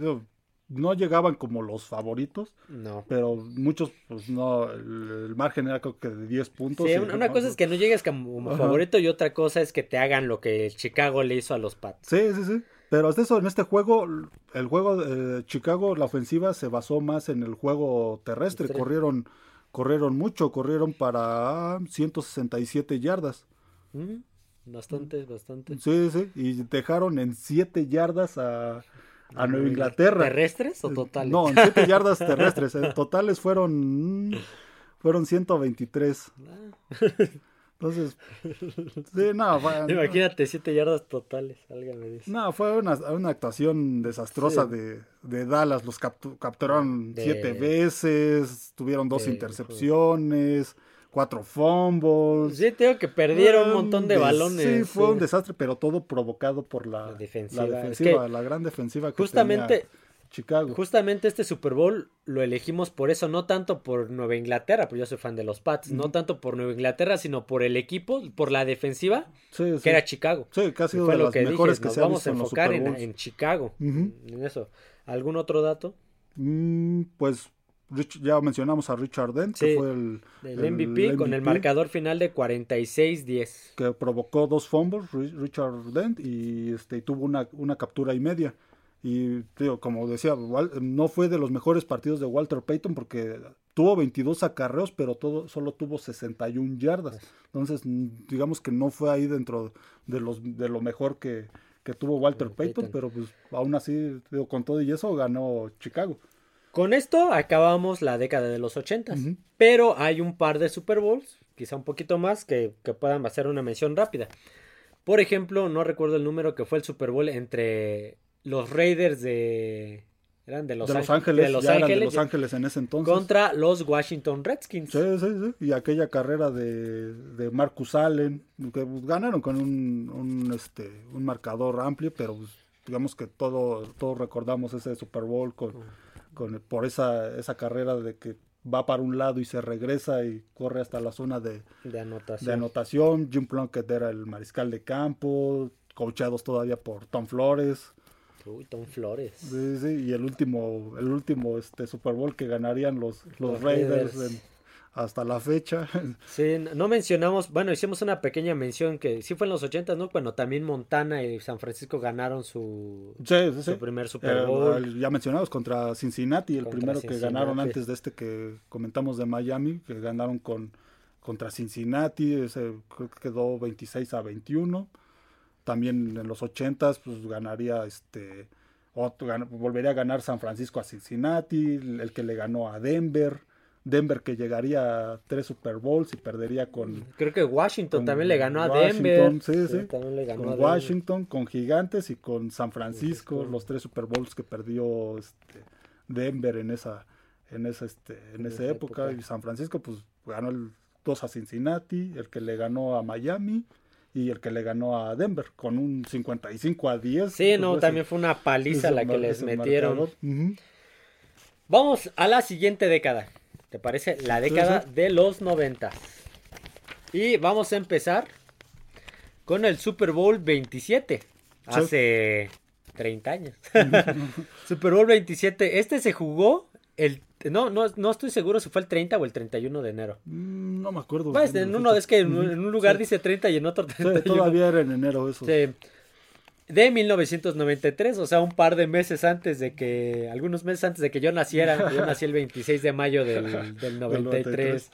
no llegaban como los favoritos. No. Pero muchos, pues no, el, margen era creo que de 10 puntos. Sí, una, cosa es que no llegues como favorito y otra cosa es que te hagan lo que Chicago le hizo a los Pats. Sí, sí, sí. Pero hasta eso, en este juego, el juego de Chicago, la ofensiva se basó más en el juego terrestre. Corrieron, corrieron mucho, corrieron para 167 yardas. Bastante, bastante. Sí, sí, y dejaron en 7 yardas a, a Nueva Inglaterra. ¿Terrestres o totales? No, en 7 (laughs) yardas terrestres. En totales fueron, fueron 123. Entonces, sí, no, (laughs) Imagínate 7 yardas totales, alguien me dice. No, fue una, una actuación desastrosa de, de, Dallas. Los capturaron 7 veces, tuvieron dos intercepciones cuatro fumbles. Sí, tengo que perdieron un montón de, balones. Sí, fue un desastre, pero todo provocado por la, defensiva, la, gran defensiva que justamente, Chicago. Justamente este Super Bowl lo elegimos por eso, no tanto por Nueva Inglaterra, porque yo soy fan de los Pats, no tanto por Nueva Inglaterra, sino por el equipo, por la defensiva, que era Chicago. Sí, casi de las mejores que se vamos a enfocar en, Chicago, en eso. ¿Algún otro dato? Mm, pues ya mencionamos a Richard Dent, que fue el, MVP, con el marcador final de 46-10. Que provocó dos fumbles, Richard Dent, y este, tuvo una, una captura y media. Y como decía, no fue de los mejores partidos de Walter Payton porque tuvo 22 acarreos, pero todo, solo tuvo 61 yardas. Entonces, digamos que no fue ahí dentro de, los, de lo mejor que, que tuvo Walter Payton, pero pues aún así, con todo y eso, ganó Chicago. Con esto acabamos la década de los 80, pero hay un par de Super Bowls, quizá un poquito más, que, puedan hacer una mención rápida. Por ejemplo, no recuerdo el número que fue el Super Bowl entre los Raiders de eran de Los, Ángeles, de Los Ángeles, de Los Ángeles en ese entonces. Contra los Washington Redskins. Sí, sí, sí. Y aquella carrera de, de Marcus Allen, que pues, ganaron con un, un, este, un marcador amplio, pero pues, digamos que todo, todos recordamos ese Super Bowl con, con, por esa, esa carrera de que va para un lado y se regresa y corre hasta la zona de, de, anotación. de anotación. Jim Plunkett era el mariscal de campo, coachados todavía por Tom Flores. Uy, Tom Flores. Sí, sí, y el último, el último este Super Bowl que ganarían los, los, Raiders, hasta la fecha. Sí, no mencionamos, bueno, hicimos una pequeña mención que sí fue en los 80, ¿no? Cuando también Montana y San Francisco ganaron su, su primer Super Bowl. ya mencionamos contra Cincinnati, el primero que ganaron antes de este que comentamos de Miami, que ganaron con contra Cincinnati, ese creo que quedó 26 a 21 también en los 80 pues ganaría este volvería a ganar San Francisco a Cincinnati, el que le ganó a Denver, Denver que llegaría a tres Super Bowls y perdería con creo que Washington también le ganó a Denver, sí, sí, con Washington, con Gigantes y con San Francisco, los tres Super Bowls que perdió este, Denver en esa en esa este en, esa, época. y San Francisco pues ganó el 2 a Cincinnati, el que le ganó a Miami y el que le ganó a Denver con un 55 a 10. Sí, no, también fue una paliza la que les metieron. Vamos a la siguiente década. ¿Te parece? La década de los 90. Y vamos a empezar con el Super Bowl 27. Hace 30 años. (laughs) Super Bowl 27. Este se jugó el no, no, no estoy seguro si fue el 30 o el 31 de enero. Mm, no me acuerdo. Pues en uno, es que en, un lugar dice 30 y en otro 31. todavía era en enero eso. Sí. De 1993, o sea, un par de meses antes de que, algunos meses antes de que yo naciera, yo nací el 26 de mayo del, del 93.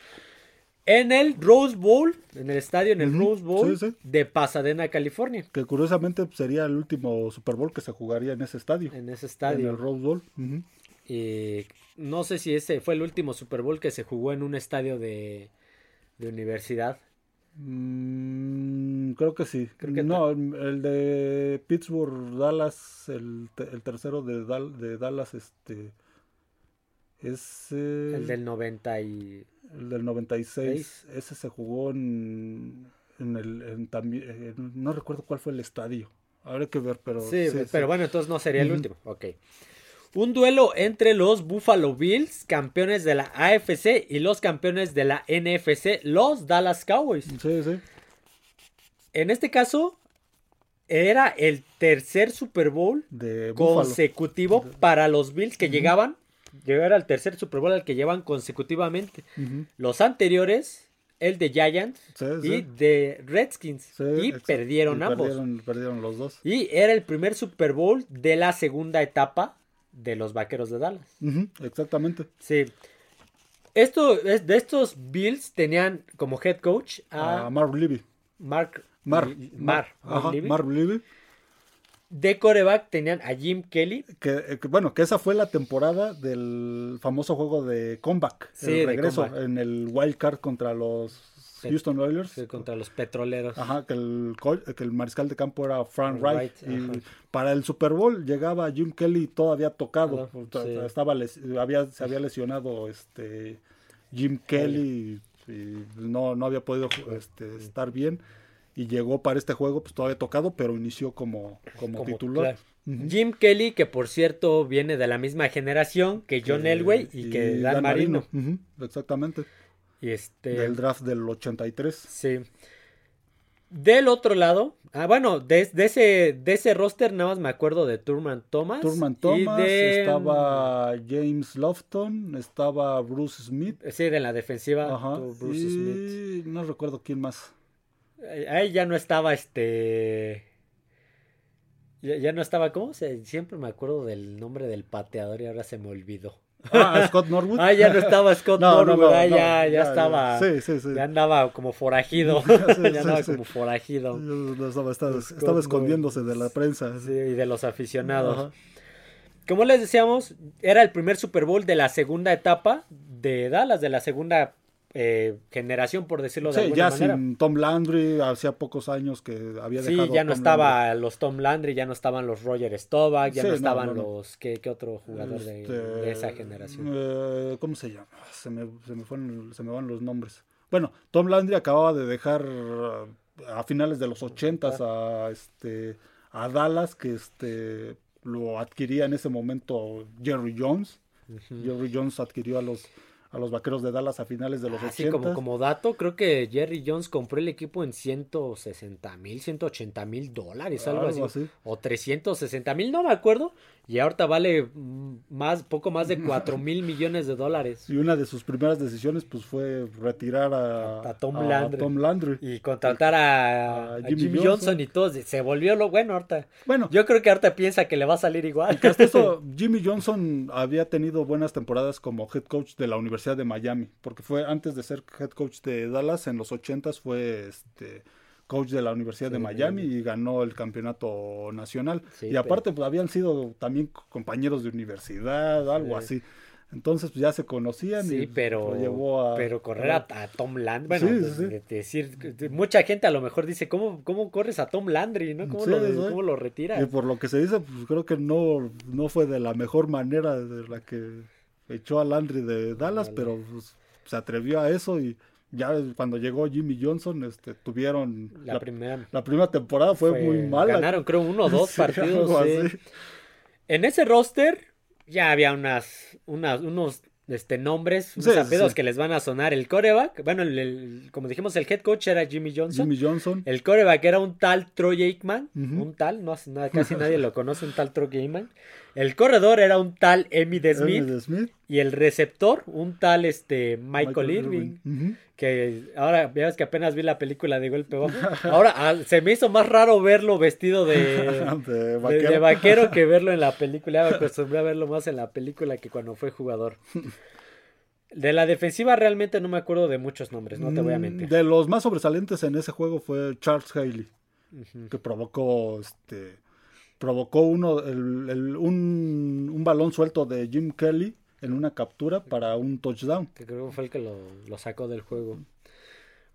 En el Rose Bowl, en el estadio, en el Rose Bowl de Pasadena, California. Que curiosamente sería el último Super Bowl que se jugaría en ese estadio. En ese estadio. En el Rose Bowl. Y no sé si ese fue el último Super Bowl que se jugó en un estadio de, universidad. Mm, creo que sí. no, el de Pittsburgh, Dallas, el, tercero de, de, Dallas, este. Es. el del 90 y... El del 96. Ese se jugó en. En el. también, no recuerdo cuál fue el estadio. Habrá que ver, pero. Sí, pero bueno, entonces no sería el último. Ok. Un duelo entre los Buffalo Bills, campeones de la AFC, y los campeones de la NFC, los Dallas Cowboys. Sí, sí. En este caso, era el tercer Super Bowl consecutivo para los Bills que llegaban. Era el tercer Super Bowl al que llevan consecutivamente. Los anteriores, el de Giants y de Redskins. y perdieron ambos. perdieron los dos. Y era el primer Super Bowl de la segunda etapa de los vaqueros de Dallas. exactamente. Sí. Esto, de estos Bills tenían como head coach a, Mark Levy. Mark. Mar. Mar. Mark Levy. De coreback tenían a Jim Kelly. Eh, que, bueno, que esa fue la temporada del famoso juego de comeback. Sí, el regreso en el wild card contra los Houston Oilers. contra los petroleros. Ajá, que el, que el mariscal de campo era Frank Wright. y para el Super Bowl llegaba Jim Kelly todavía tocado. Estaba había, se había lesionado este Jim Kelly y, no, no había podido este, estar bien. Y llegó para este juego, pues todavía tocado, pero inició como, como, titular. Jim Kelly, que por cierto viene de la misma generación que John Elway y, que Dan, Marino. Exactamente. Y este... Del draft del 83. Sí. Del otro lado, ah, bueno, de, ese, de ese roster nada más me acuerdo de Turman Thomas. Turman Thomas, estaba James Lofton, estaba Bruce Smith. Sí, de la defensiva, Ajá, Bruce y... Smith. No recuerdo quién más. Ahí ya no estaba este. Ya, no estaba, ¿cómo se? Siempre me acuerdo del nombre del pateador y ahora se me olvidó. Ah, Scott Norwood. ah, ya no estaba Scott (laughs) Norwood, ah, ya, ya, estaba. Sí, sí, sí. Ya andaba como forajido. (laughs) ya (laughs) andaba como forajido. estaba, estaba, escondiéndose de la prensa. Sí, y de los aficionados. Como les decíamos, era el primer Super Bowl de la segunda etapa de Dallas, de la segunda eh, generación, por decirlo de alguna manera. ya sin Tom Landry, hacía pocos años que había dejado Sí, ya no estaba los Tom Landry, ya no estaban los Roger Staubach, ya no estaban los... ¿qué, otro jugador de, este, esa generación? Eh, ¿Cómo se llama? Se me, se, me fueron, se me van los nombres. Bueno, Tom Landry acababa de dejar a finales de los ochentas a, este, a Dallas, que este, lo adquiría en ese momento Jerry Jones. Jerry Jones adquirió a los a los vaqueros de Dallas a finales de los Así ah, como, como dato, creo que Jerry Jones compró el equipo en 160 mil, 180 mil dólares, algo, así. O 360 mil, no me acuerdo. Y ahorita vale más, poco más de 4 mil millones de dólares. Y una de sus primeras decisiones pues fue retirar a, Tom, Landry. Y contratar a, Jimmy, Johnson. y todo. Se volvió lo bueno ahorita. Bueno. Yo creo que ahorita piensa que le va a salir igual. hasta eso, (laughs) Jimmy Johnson había tenido buenas temporadas como head coach de la Universidad de Miami. Porque fue antes de ser head coach de Dallas, en los 80 fue este coach de la Universidad de Miami y ganó el campeonato nacional. y aparte, pues habían sido también compañeros de universidad, algo así. Entonces pues, ya se conocían sí, y pero, llevó a, pero correr a, Tom Landry, bueno, pues, decir, mucha gente a lo mejor dice, ¿cómo, cómo corres a Tom Landry? ¿no? ¿Cómo, lo, ¿Cómo lo retiras? Y por lo que se dice, pues creo que no, no fue de la mejor manera de la que echó a Landry de Dallas, pero pues, se atrevió a eso y ya cuando llegó Jimmy Johnson, este, tuvieron la, primera, la primera temporada fue, muy mala. Ganaron creo uno o dos (laughs) partidos. En ese roster ya había unas, unas unos este, nombres, unos que les van a sonar. El coreback, bueno, el, como dijimos, el head coach era Jimmy Johnson. Jimmy Johnson. El coreback era un tal Troy Aikman, un tal, no, casi nadie lo conoce, un tal Troy Aikman. El corredor era un tal Emmy Smith, Y el receptor, un tal este, Michael, Irving. Que ahora, veas que apenas vi la película de Golpe. Ahora ah, se me hizo más raro verlo vestido de, (laughs) vaquero. que (laughs) verlo en la película. Ya me acostumbré a verlo más en la película que cuando fue jugador. De la defensiva realmente no me acuerdo de muchos nombres, no te voy a mentir. De los más sobresalientes en ese juego fue Charles Haley, que provocó este provocó uno, el, un, un, balón suelto de Jim Kelly en una captura para un touchdown. Que creo que fue el que lo, lo sacó del juego.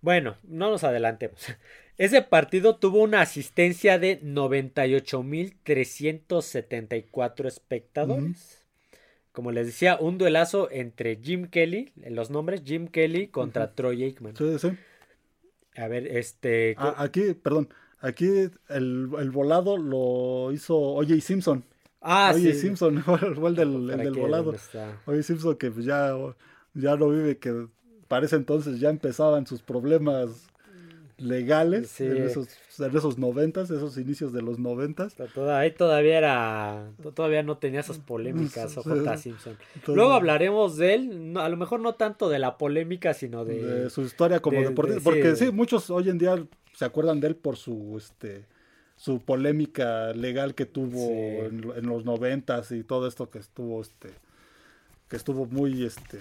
Bueno, no nos adelantemos. (laughs) Ese partido tuvo una asistencia de 98.374 espectadores. Como les decía, un duelazo entre Jim Kelly, los nombres Jim Kelly contra Troy Aikman. Sí, sí. A ver, este... Ah, aquí, perdón, Aquí el, el volado lo hizo O.J. Simpson. Ah, O.J. Simpson (laughs) fue el, del, el del volado. O.J. Simpson que ya, ya no vive, que parece entonces ya empezaban sus problemas legales en, esos, en esos noventas, esos inicios de los noventas. ahí todavía era, todavía no tenía esas polémicas J. Simpson. Luego hablaremos de él, a lo mejor no tanto de la polémica, sino de, de su historia como deportista, porque sí, muchos hoy en día se acuerdan de él por su este su polémica legal que tuvo en, los noventas y todo esto que estuvo este que estuvo muy este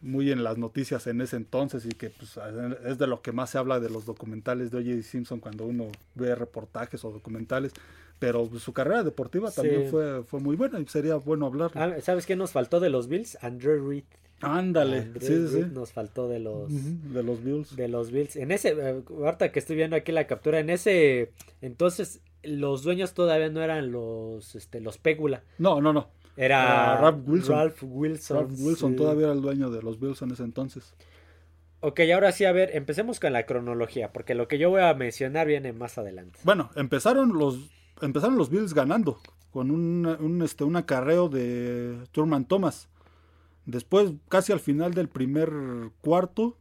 muy en las noticias en ese entonces y que pues, es de lo que más se habla de los documentales de O.J. Simpson cuando uno ve reportajes o documentales pero su carrera deportiva también fue, fue muy buena y sería bueno hablar. Ah, ¿Sabes qué nos faltó de los Bills? Andrew Reed. Ándale, sí, sí. Nos faltó de los de los Bills. De los Bills. En ese eh, ahorita que estoy viendo aquí la captura, en ese entonces los dueños todavía no eran los este los Pégula. No, no, no. Era Ralph Wilson. Ralph Wilson. Ralph Wilson todavía era el dueño de los Bills en ese entonces. Ok, ahora sí, a ver, empecemos con la cronología, porque lo que yo voy a mencionar viene más adelante. Bueno, empezaron los empezaron los Bills ganando con un, un este un acarreo de Turman Thomas Después, casi al final del primer cuarto,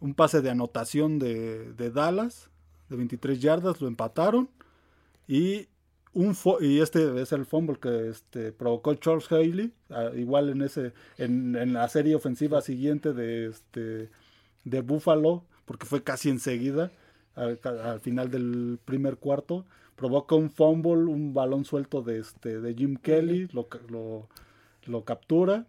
un pase de anotación de, Dallas de 23 yardas, lo empataron. Y, un y este es el fumble que este, provocó Charles Haley, igual en, ese, en, la serie ofensiva siguiente de, este, de Buffalo, porque fue casi enseguida, al, final del primer cuarto. Provoca un fumble, un balón suelto de, este, de Jim Kelly, lo, lo, lo captura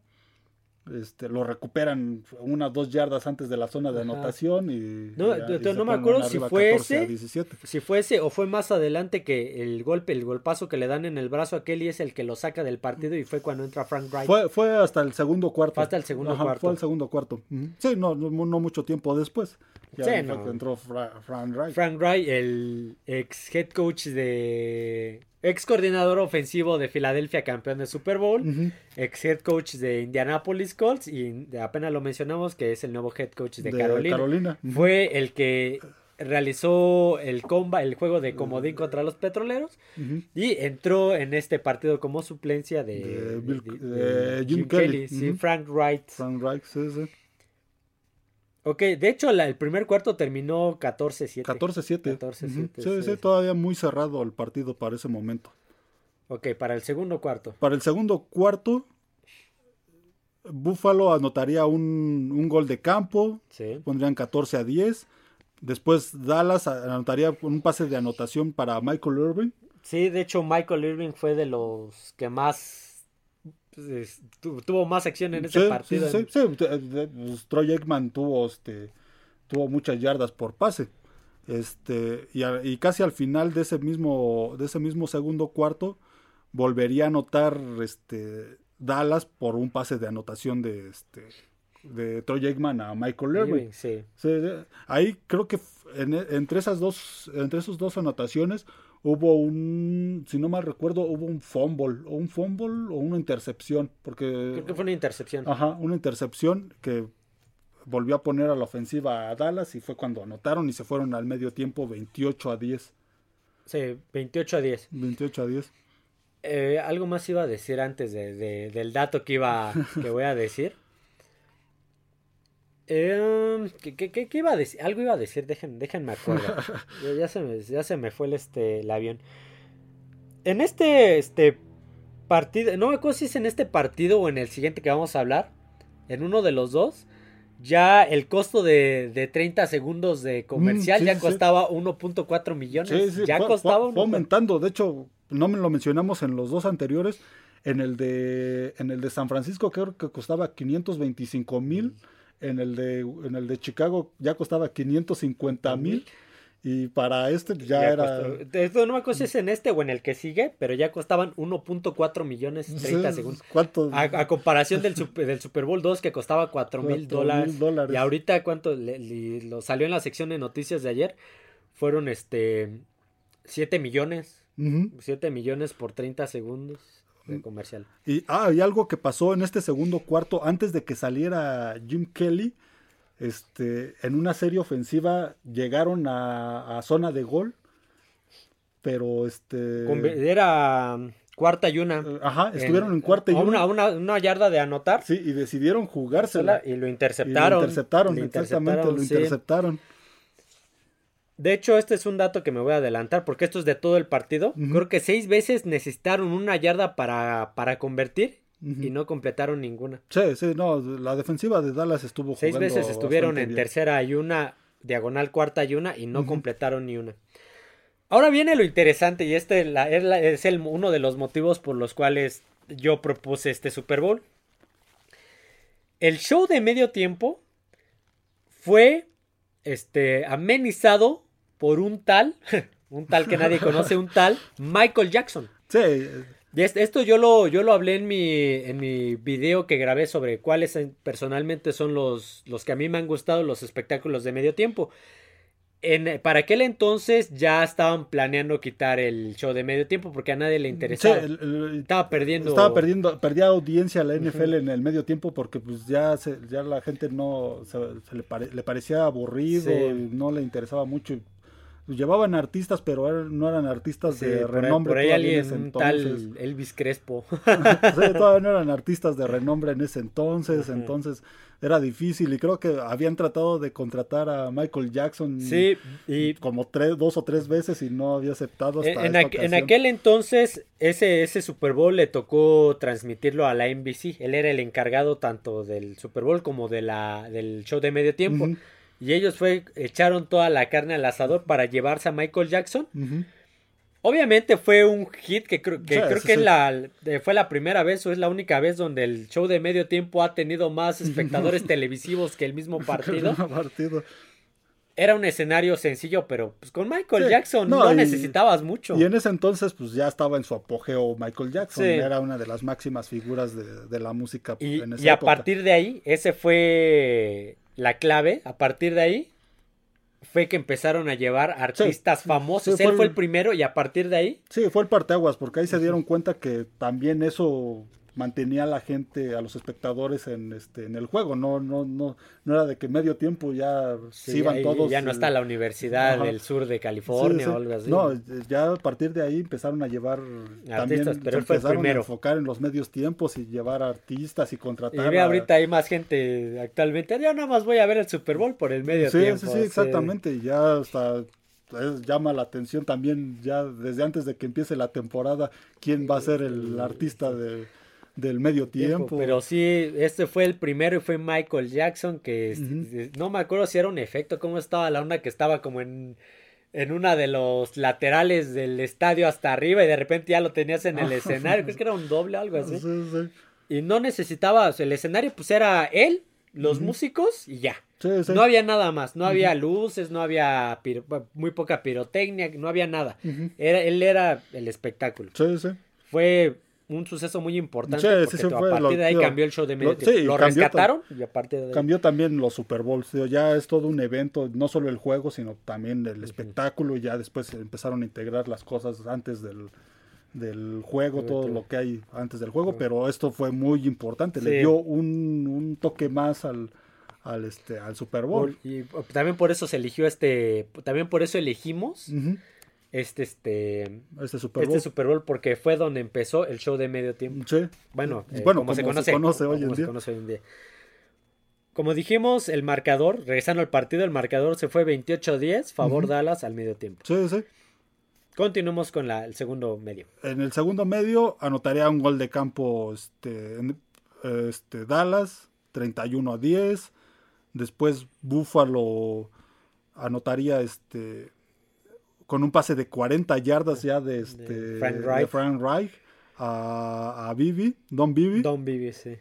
este, lo recuperan unas dos yardas antes de la zona de anotación y no, no me acuerdo si fue ese si fue ese o fue más adelante que el golpe el golpazo que le dan en el brazo a Kelly es el que lo saca del partido y fue cuando entra Frank Wright. Fue, fue hasta el segundo cuarto. Fue hasta el segundo cuarto fue el segundo cuarto. Sí no, no, mucho tiempo después. Ya sí, entró Frank Wright. Frank Wright el ex head coach de ex coordinador ofensivo de Filadelfia, campeón de Super Bowl, ex head coach de Indianapolis Colts y apenas lo mencionamos que es el nuevo head coach de, Carolina. Fue el que realizó el comba, el juego de comodín contra los petroleros y entró en este partido como suplencia de, Jim, Kelly, Frank Wright. Frank Wright, sí, sí. Ok, de hecho el primer cuarto terminó 14-7. 14-7. 14-7. sí, sí, todavía muy cerrado el partido para ese momento. Ok, para el segundo cuarto. Para el segundo cuarto, Buffalo anotaría un, gol de campo. Sí. Pondrían 14 a 10. Después Dallas anotaría un pase de anotación para Michael Irving. Sí, de hecho Michael Irving fue de los que más tuvo más acción en ese partido. Sí, sí, pues, Troy Aikman tuvo, este, tuvo muchas yardas por pase. Este, y, casi al final de ese mismo, de ese mismo segundo cuarto, volvería a anotar este, Dallas por un pase de anotación de, este, de Troy Aikman a Michael Irving. Sí. ahí creo que entre esas dos, entre esas dos anotaciones hubo un, si no mal recuerdo, hubo un fumble, o un fumble o una intercepción, porque... Creo que fue una intercepción. Ajá, una intercepción que volvió a poner a la ofensiva a Dallas y fue cuando anotaron y se fueron al medio tiempo 28 a 10. Sí, 28 a 10. 28 a 10. Eh, algo más iba a decir antes de, del dato que iba que voy a decir. Eh, ¿qué, iba a decir? Algo iba a decir, déjenme acordar. (laughs) ya, se me, ya se me fue el, este, el avión. En este, este partido, no me acuerdo si es en este partido o en el siguiente que vamos a hablar, en uno de los dos, ya el costo de, de 30 segundos de comercial mm, ya costaba 1.4 millones. ya costaba. aumentando, de hecho, no me lo mencionamos en los dos anteriores. En el de, en el de San Francisco creo que costaba 525 mil en el de, en el de Chicago ya costaba 550 mil. Y para este ya, era. esto no me acuerdo si es en este o en el que sigue, pero ya costaban 1.4 millones 30 segundos. ¿Cuánto? A, comparación del, del Super Bowl 2 que costaba 4 mil dólares. Y ahorita, ¿cuánto? lo salió en la sección de noticias de ayer. Fueron este 7 millones. 7 millones por 30 segundos comercial. Y, ah, y algo que pasó en este segundo cuarto, antes de que saliera Jim Kelly, este, en una serie ofensiva llegaron a, zona de gol, pero este... Era um, cuarta y una. Eh, ajá, estuvieron en, cuarta y una. Una, una. yarda de anotar. Sí, y decidieron jugársela. Y lo interceptaron. lo interceptaron, exactamente, lo interceptaron. De hecho, este es un dato que me voy a adelantar porque esto es de todo el partido. Creo que seis veces necesitaron una yarda para, para convertir y no completaron ninguna. Sí, sí, no, la defensiva de Dallas estuvo Seis veces estuvieron en tercera y una, diagonal cuarta y una y no completaron ni una. Ahora viene lo interesante y este es, el, uno de los motivos por los cuales yo propuse este Super Bowl. El show de medio tiempo fue este, amenizado por un tal, (laughs) un tal que nadie conoce, un tal Michael Jackson. Sí. Esto yo lo, yo lo hablé en mi, en mi video que grabé sobre cuáles personalmente son los, los que a mí me han gustado los espectáculos de medio tiempo. En, para aquel entonces ya estaban planeando quitar el show de medio tiempo porque a nadie le interesaba. estaba perdiendo. Estaba perdiendo, perdía audiencia a la NFL en el medio tiempo porque pues ya, se, ya la gente no se, le, le, parecía aburrido y no le interesaba mucho llevaban artistas, pero no eran artistas de renombre. Por ahí alguien, tal Elvis Crespo. (laughs) todavía no eran artistas de (laughs) renombre en ese entonces, entonces era difícil y creo que habían tratado de contratar a Michael Jackson sí, y como tres, dos o tres veces y no había aceptado hasta en, en aquel entonces ese, ese Super Bowl le tocó transmitirlo a la NBC, él era el encargado tanto del Super Bowl como de la, del show de medio tiempo. Y ellos fue, echaron toda la carne al asador para llevarse a Michael Jackson. Obviamente fue un hit que, creo que, creo que Es la, fue la primera vez o es la única vez donde el show de medio tiempo ha tenido más (laughs) espectadores televisivos que el mismo (laughs) partido. partido. Era un escenario sencillo, pero pues con Michael Jackson no, necesitabas mucho. Y en ese entonces pues ya estaba en su apogeo Michael Jackson, era una de las máximas figuras de, la música y, en esa Y a partir de ahí, ese fue la clave, a partir de ahí fue que empezaron a llevar artistas famosos. Él fue el primero y a partir de ahí. Sí, fue el parteaguas, porque ahí se dieron cuenta que también eso mantenía a la gente, a los espectadores en este en el juego, no no no no era de que medio tiempo ya se iban todos. Ya no está la Universidad del Sur de California o algo así. No, ya a partir de ahí empezaron a llevar artistas, pero empezaron a enfocar en los medios tiempos y llevar artistas y contratar. Y ahorita hay más gente actualmente. Yo nada más voy a ver el Super Bowl por el medio tiempo. Sí, sí, exactamente. Y ya hasta llama la atención también ya desde antes de que empiece la temporada quién va a ser el artista de del medio tiempo. Pero sí, este fue el primero y fue Michael Jackson, que no me acuerdo si era un efecto, cómo estaba la onda que estaba como en, en una de los laterales del estadio hasta arriba y de repente ya lo tenías en el (laughs) escenario, creo que era un doble algo así. Y no necesitabas, el escenario pues era él, los músicos y ya. No había nada más, no había luces, no había muy poca pirotecnia, no había nada. Era, él era el espectáculo. Fue un suceso muy importante. porque a partir de ahí cambió el show de medio lo, rescataron y aparte de Cambió también los Super Bowls. Ya es todo un evento, no solo el juego, sino también el espectáculo. Y ya después empezaron a integrar las cosas antes del, del juego, todo lo que hay antes del juego. Pero esto fue muy importante. Le dio un, un toque más al, al este al Super Bowl. Y también por eso se eligió este. También por eso elegimos este, este, este Super Bowl. Este Super Bowl porque fue donde empezó el show de medio tiempo. Sí. Bueno, eh, bueno como, se conoce, hoy, en día. Como dijimos, el marcador, regresando al partido, el marcador se fue 28-10, favor Dallas al medio tiempo. Sí, sí. Continuamos con la, el segundo medio. En el segundo medio anotaría un gol de campo este, este Dallas, 31 a 10. Después Buffalo anotaría este con un pase de 40 yardas ya de, este, Frank Reich, a, a Bibi, Don Bibi. Don Bibi, sí.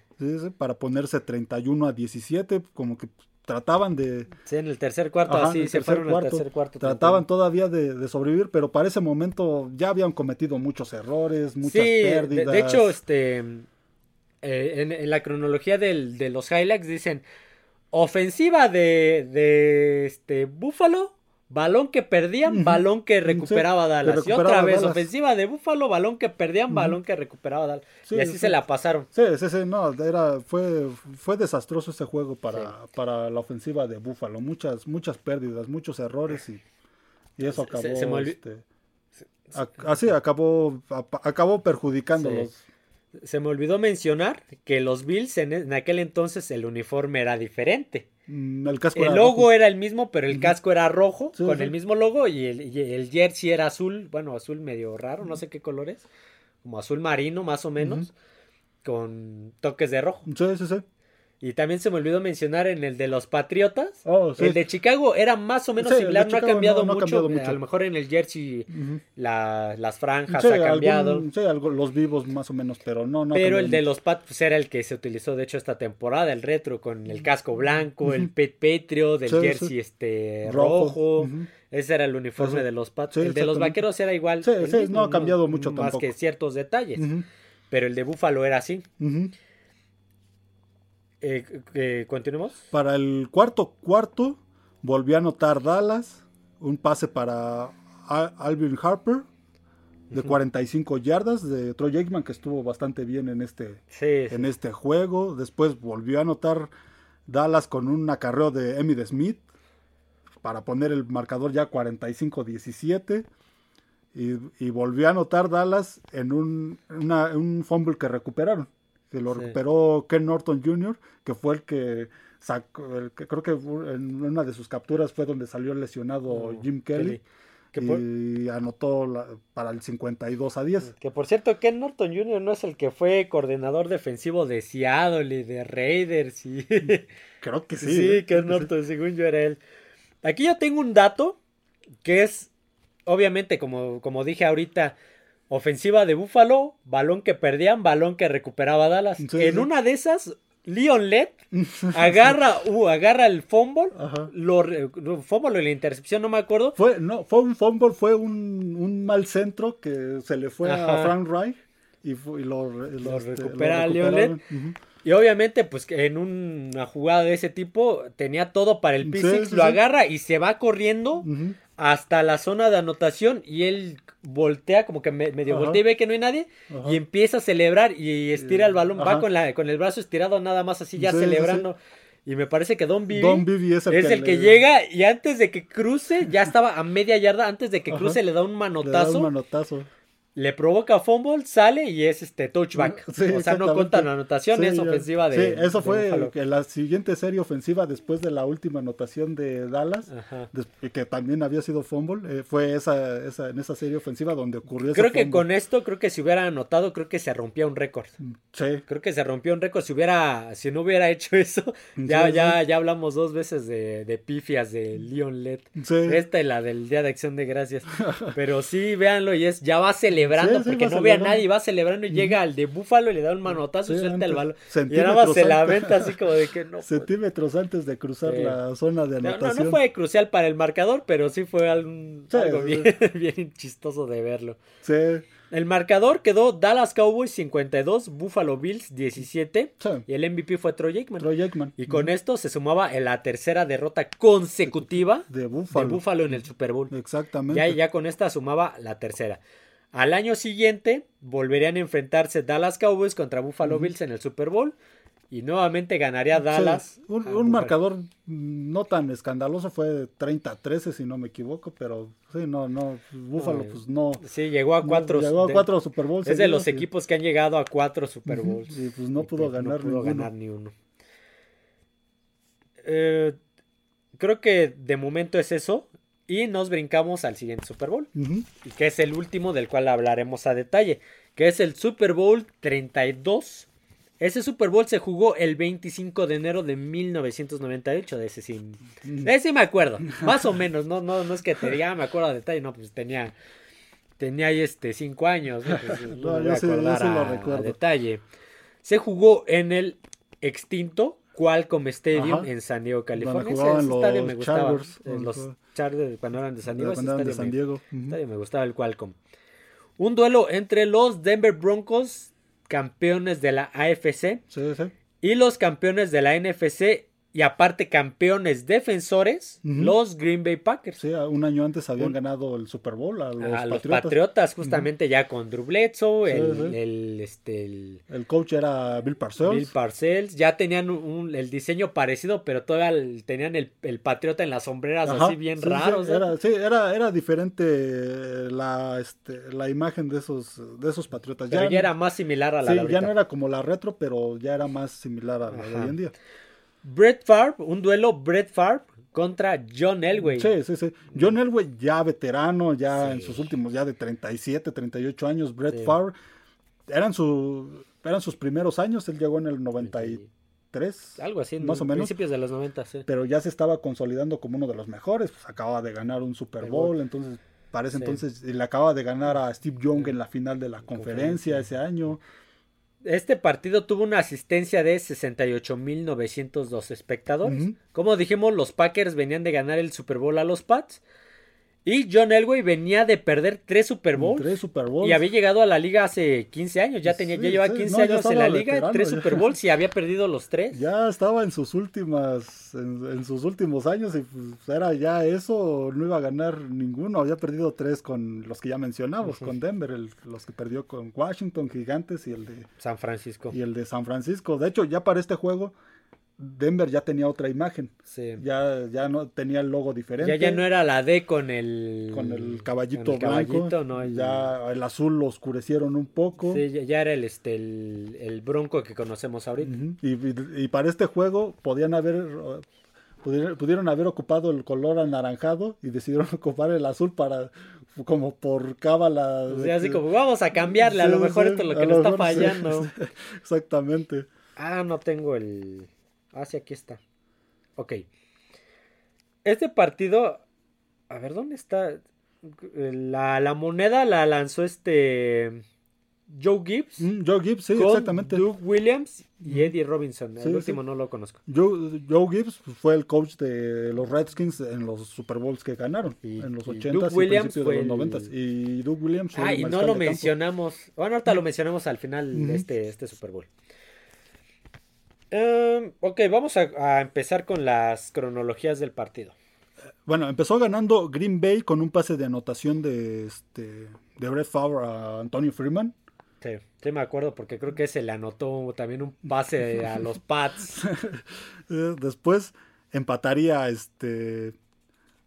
Para ponerse 31 a 17, como que trataban de... Sí, en el tercer cuarto, así se fueron cuarto, tercer cuarto. Trataban todavía de, sobrevivir, pero para ese momento ya habían cometido muchos errores, muchas pérdidas. De, hecho, este, eh, en, la cronología de los highlights dicen, ofensiva de, de este, Buffalo Balón que perdían, balón que recuperaba Dallas. y otra vez, ofensiva de Búfalo, balón que perdían, balón que recuperaba Dallas. y así se la pasaron. Sí, sí, sí, no, era, fue, fue desastroso este juego para, para la ofensiva de Búfalo. Muchas, muchas pérdidas, muchos errores y, y eso acabó. Este, así acabó, acabó perjudicándolos. Se me olvidó mencionar que los Bills en aquel entonces el uniforme era diferente. Mm, el, logo era el mismo, pero el casco era rojo, con el mismo logo, y el, el, jersey era azul, bueno, azul medio raro, no sé qué color es, como azul marino más o menos, con toques de rojo. Sí, sí, sí. Y también se me olvidó mencionar en el de los Patriotas. Oh, el de Chicago era más o menos similar, no ha, cambiado, mucho. A lo mejor en el jersey las franjas ha cambiado. sí, algo, los vivos más o menos, pero no. no pero el de los Pat pues, era el que se utilizó de hecho esta temporada, el retro con el casco blanco, el Pet Petrio, del jersey este rojo. Ese era el uniforme de los Pats. el de los vaqueros era igual. Sí, no ha cambiado mucho más que ciertos detalles. Pero el de Búfalo era así. Eh, eh, ¿Continuamos? Para el cuarto cuarto volvió a anotar Dallas, un pase para Alvin Harper de 45 yardas de Troy Aikman que estuvo bastante bien en este, en este juego. Después volvió a anotar Dallas con un acarreo de Emmitt Smith para poner el marcador ya 45-17. Y, volvió a anotar Dallas en un, un fumble que recuperaron que lo recuperó Ken Norton Jr., que fue el que sacó, el que creo que en una de sus capturas fue donde salió lesionado oh, Jim Kelly. y anotó para el 52 a 10. Que por cierto, Ken Norton Jr. no es el que fue coordinador defensivo de Seattle y de Raiders. Y... (laughs) Creo que sí. Sí, ¿eh? Ken Norton, según yo era él. Aquí yo tengo un dato que es obviamente, como, como dije ahorita, ofensiva de Búfalo, balón que perdían, balón que recuperaba Dallas. en una de esas, Leon Led (laughs) agarra, uh, agarra el fumble, lo, fumble o la intercepción, no me acuerdo. Fue, no, fue un fumble, fue un, mal centro que se le fue a Frank Wright y, lo, este, recupera Leon Led. Y obviamente, pues en una jugada de ese tipo tenía todo para el p lo agarra y se va corriendo hasta la zona de anotación y él voltea, como que medio voltea y ve que no hay nadie y empieza a celebrar y estira el balón, va con, la, con el brazo estirado nada más así ya celebrando. Y me parece que Don Bibi, es el, que, llega y antes de que cruce, ya estaba a media yarda, antes de que cruce le da un manotazo. Le da un manotazo le provoca fumble, sale y es este touchback. (laughs) o sea, no cuenta la anotación, es ofensiva de. Sí, eso fue la siguiente serie ofensiva después de la última anotación de Dallas, que también había sido fumble. Eh, fue esa, esa, en esa serie ofensiva donde ocurrió Creo que con esto, creo que si hubiera anotado, creo que se rompía un récord. Sí. Creo que se rompió un récord. Si hubiera, si no hubiera hecho (laughs) eso, ya, ya, ya hablamos dos veces de, de pifias de Leon Led. Esta y la del Día de Acción de Gracias. (laughs) Pero sí, véanlo, y es, ya va a celebrar celebrando porque no ve a nadie, va celebrando y llega al de Búfalo y le da un manotazo y suelta el balón. Y nada más se la venta así como de que no. Centímetros antes de cruzar la zona de anotación. No, no, fue crucial para el marcador, pero sí fue algo, bien, (laughs) bien chistoso de verlo. Sí. El marcador quedó Dallas Cowboys 52, Buffalo Bills 17 y el MVP fue Troy Aikman. Troy Aikman. Y con esto se sumaba en la tercera derrota consecutiva de Buffalo, en el Super Bowl. Exactamente. Ya, ya con esta sumaba la tercera. Al año siguiente volverían a enfrentarse Dallas Cowboys contra Buffalo Bills en el Super Bowl y nuevamente ganaría Dallas. un, marcador no tan escandaloso fue 30-13 si no me equivoco, pero sí, no, no, Buffalo pues no. Sí, llegó a cuatro, llegó a cuatro Super Bowls. Es de los equipos que han llegado a cuatro Super Bowls. Y pues no pudo, pues, ganar, no ganar ni uno. Eh, creo que de momento es eso. Y nos brincamos al siguiente Super Bowl, que es el último del cual hablaremos a detalle, que es el Super Bowl 32. Ese Super Bowl se jugó el 25 de enero de 1998, de ese sí, de ese sí me acuerdo, más o menos, no, no, no es que te diga, ah, me acuerdo a detalle, no, pues tenía, tenía ahí este 5 años, no, pues, a detalle. Se jugó en el extinto Qualcomm Stadium en San Diego, California. Ese, estadio me gustaba. los Chargers cuando eran de San Diego. de San Diego. Me, me gustaba el Qualcomm. Un duelo entre los Denver Broncos, campeones de la AFC, y los campeones de la NFC y aparte campeones defensores, los Green Bay Packers. Sí, un año antes habían ganado el Super Bowl a los, Patriotas. justamente ya con Drew Bledsoe, el, este, el, coach era Bill Parcells. Bill Parcells, ya tenían un, el diseño parecido, pero todavía tenían el, Patriota en las sombreras así bien raros. Sí, era, era, diferente la, este, la imagen de esos, de esos Patriotas. ya, era más similar a la de ya no era como la retro, pero ya era más similar a la de hoy en día. Brett Favre, un duelo Brett Favre contra John Elway. Sí, sí, sí. John Elway ya veterano, ya en sus últimos, ya de 37, 38 años. Brett Favre, eran, su, eran sus primeros años, él llegó en el 93. Algo así, más o menos. Principios de los 90, sí. Pero ya se estaba consolidando como uno de los mejores, pues acaba de ganar un Super Bowl, entonces parece entonces, le acaba de ganar a Steve Young en la final de la conferencia ese año. Este partido tuvo una asistencia de 68.902 espectadores. Como dijimos, los Packers venían de ganar el Super Bowl a los Pats. Y John Elway venía de perder tres Super Bowls. Tres Super Bowls. Y había llegado a la liga hace 15 años. Ya tenía, ya llevaba 15 años en la liga, tres Super Bowls y había perdido los tres. Ya estaba en sus últimas, en, sus últimos años y pues era ya eso, no iba a ganar ninguno. Había perdido tres con los que ya mencionamos, con Denver, los que perdió con Washington, Gigantes y el de San Francisco. Y el de San Francisco. De hecho, ya para este juego Denver ya tenía otra imagen. Sí. Ya, ya no tenía el logo diferente. Ya, ya no era la D con el con el caballito blanco. ya el azul lo oscurecieron un poco. Sí, ya, era el este el, bronco que conocemos ahorita. y, para este juego podían haber pudieron, haber ocupado el color anaranjado y decidieron (laughs) ocupar el azul para como por cábala. así como vamos a cambiarle, a lo mejor esto es lo que nos está (laughs) fallando. Exactamente. Ah, no tengo el Ah, sí, aquí está. Ok. Este partido. A ver, ¿dónde está? La, la moneda la lanzó este Joe Gibbs. Mm, Joe Gibbs, sí, exactamente. Doug Williams y Eddie Robinson. El último no lo conozco. Joe, Joe, Gibbs fue el coach de los Redskins en los Super Bowls que ganaron. en los 80s y Williams de los 90 Y Doug Williams Ah, y no lo mencionamos. Bueno, ahorita lo mencionamos al final de este, este Super Bowl. Em, ok, vamos a, empezar con las cronologías del partido. Bueno, empezó ganando Green Bay con un pase de anotación de, este, de Brett Favre a Antonio Freeman. Sí, sí me acuerdo porque creo que se le anotó también un pase a los Pats. (laughs) Eh, después empataría este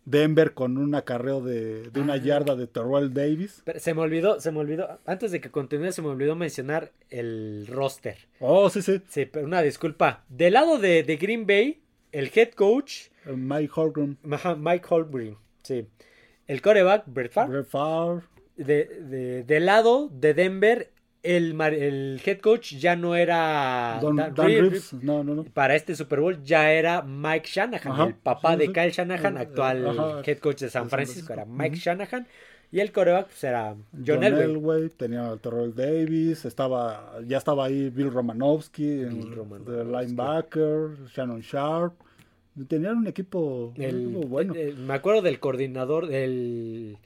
Denver con un acarreo de, una yarda de Terrell Davis. se me olvidó, se me olvidó, antes de que continúe, se me olvidó mencionar el roster. Oh, sí, sí. Sí, pero una disculpa. Del lado de, Green Bay, el head coach. Mike Holmgren. Mike Holmgren, sí. El coreback, Brett Favre. Brett Favre. De, de, del lado de Denver, el, el, head coach ya no era Don, Dan, Reeves. No, no, no. Para este Super Bowl ya era Mike Shanahan, el papá de Kyle Shanahan, actual head coach de San Francisco. Era Mike Shanahan. Y el coreback pues, era John, John Elway. Tenía al Terrell Davis. Estaba, ya estaba ahí Bill Romanowski, el, linebacker, Shannon Sharp. Tenían un equipo, bueno. me acuerdo del coordinador, del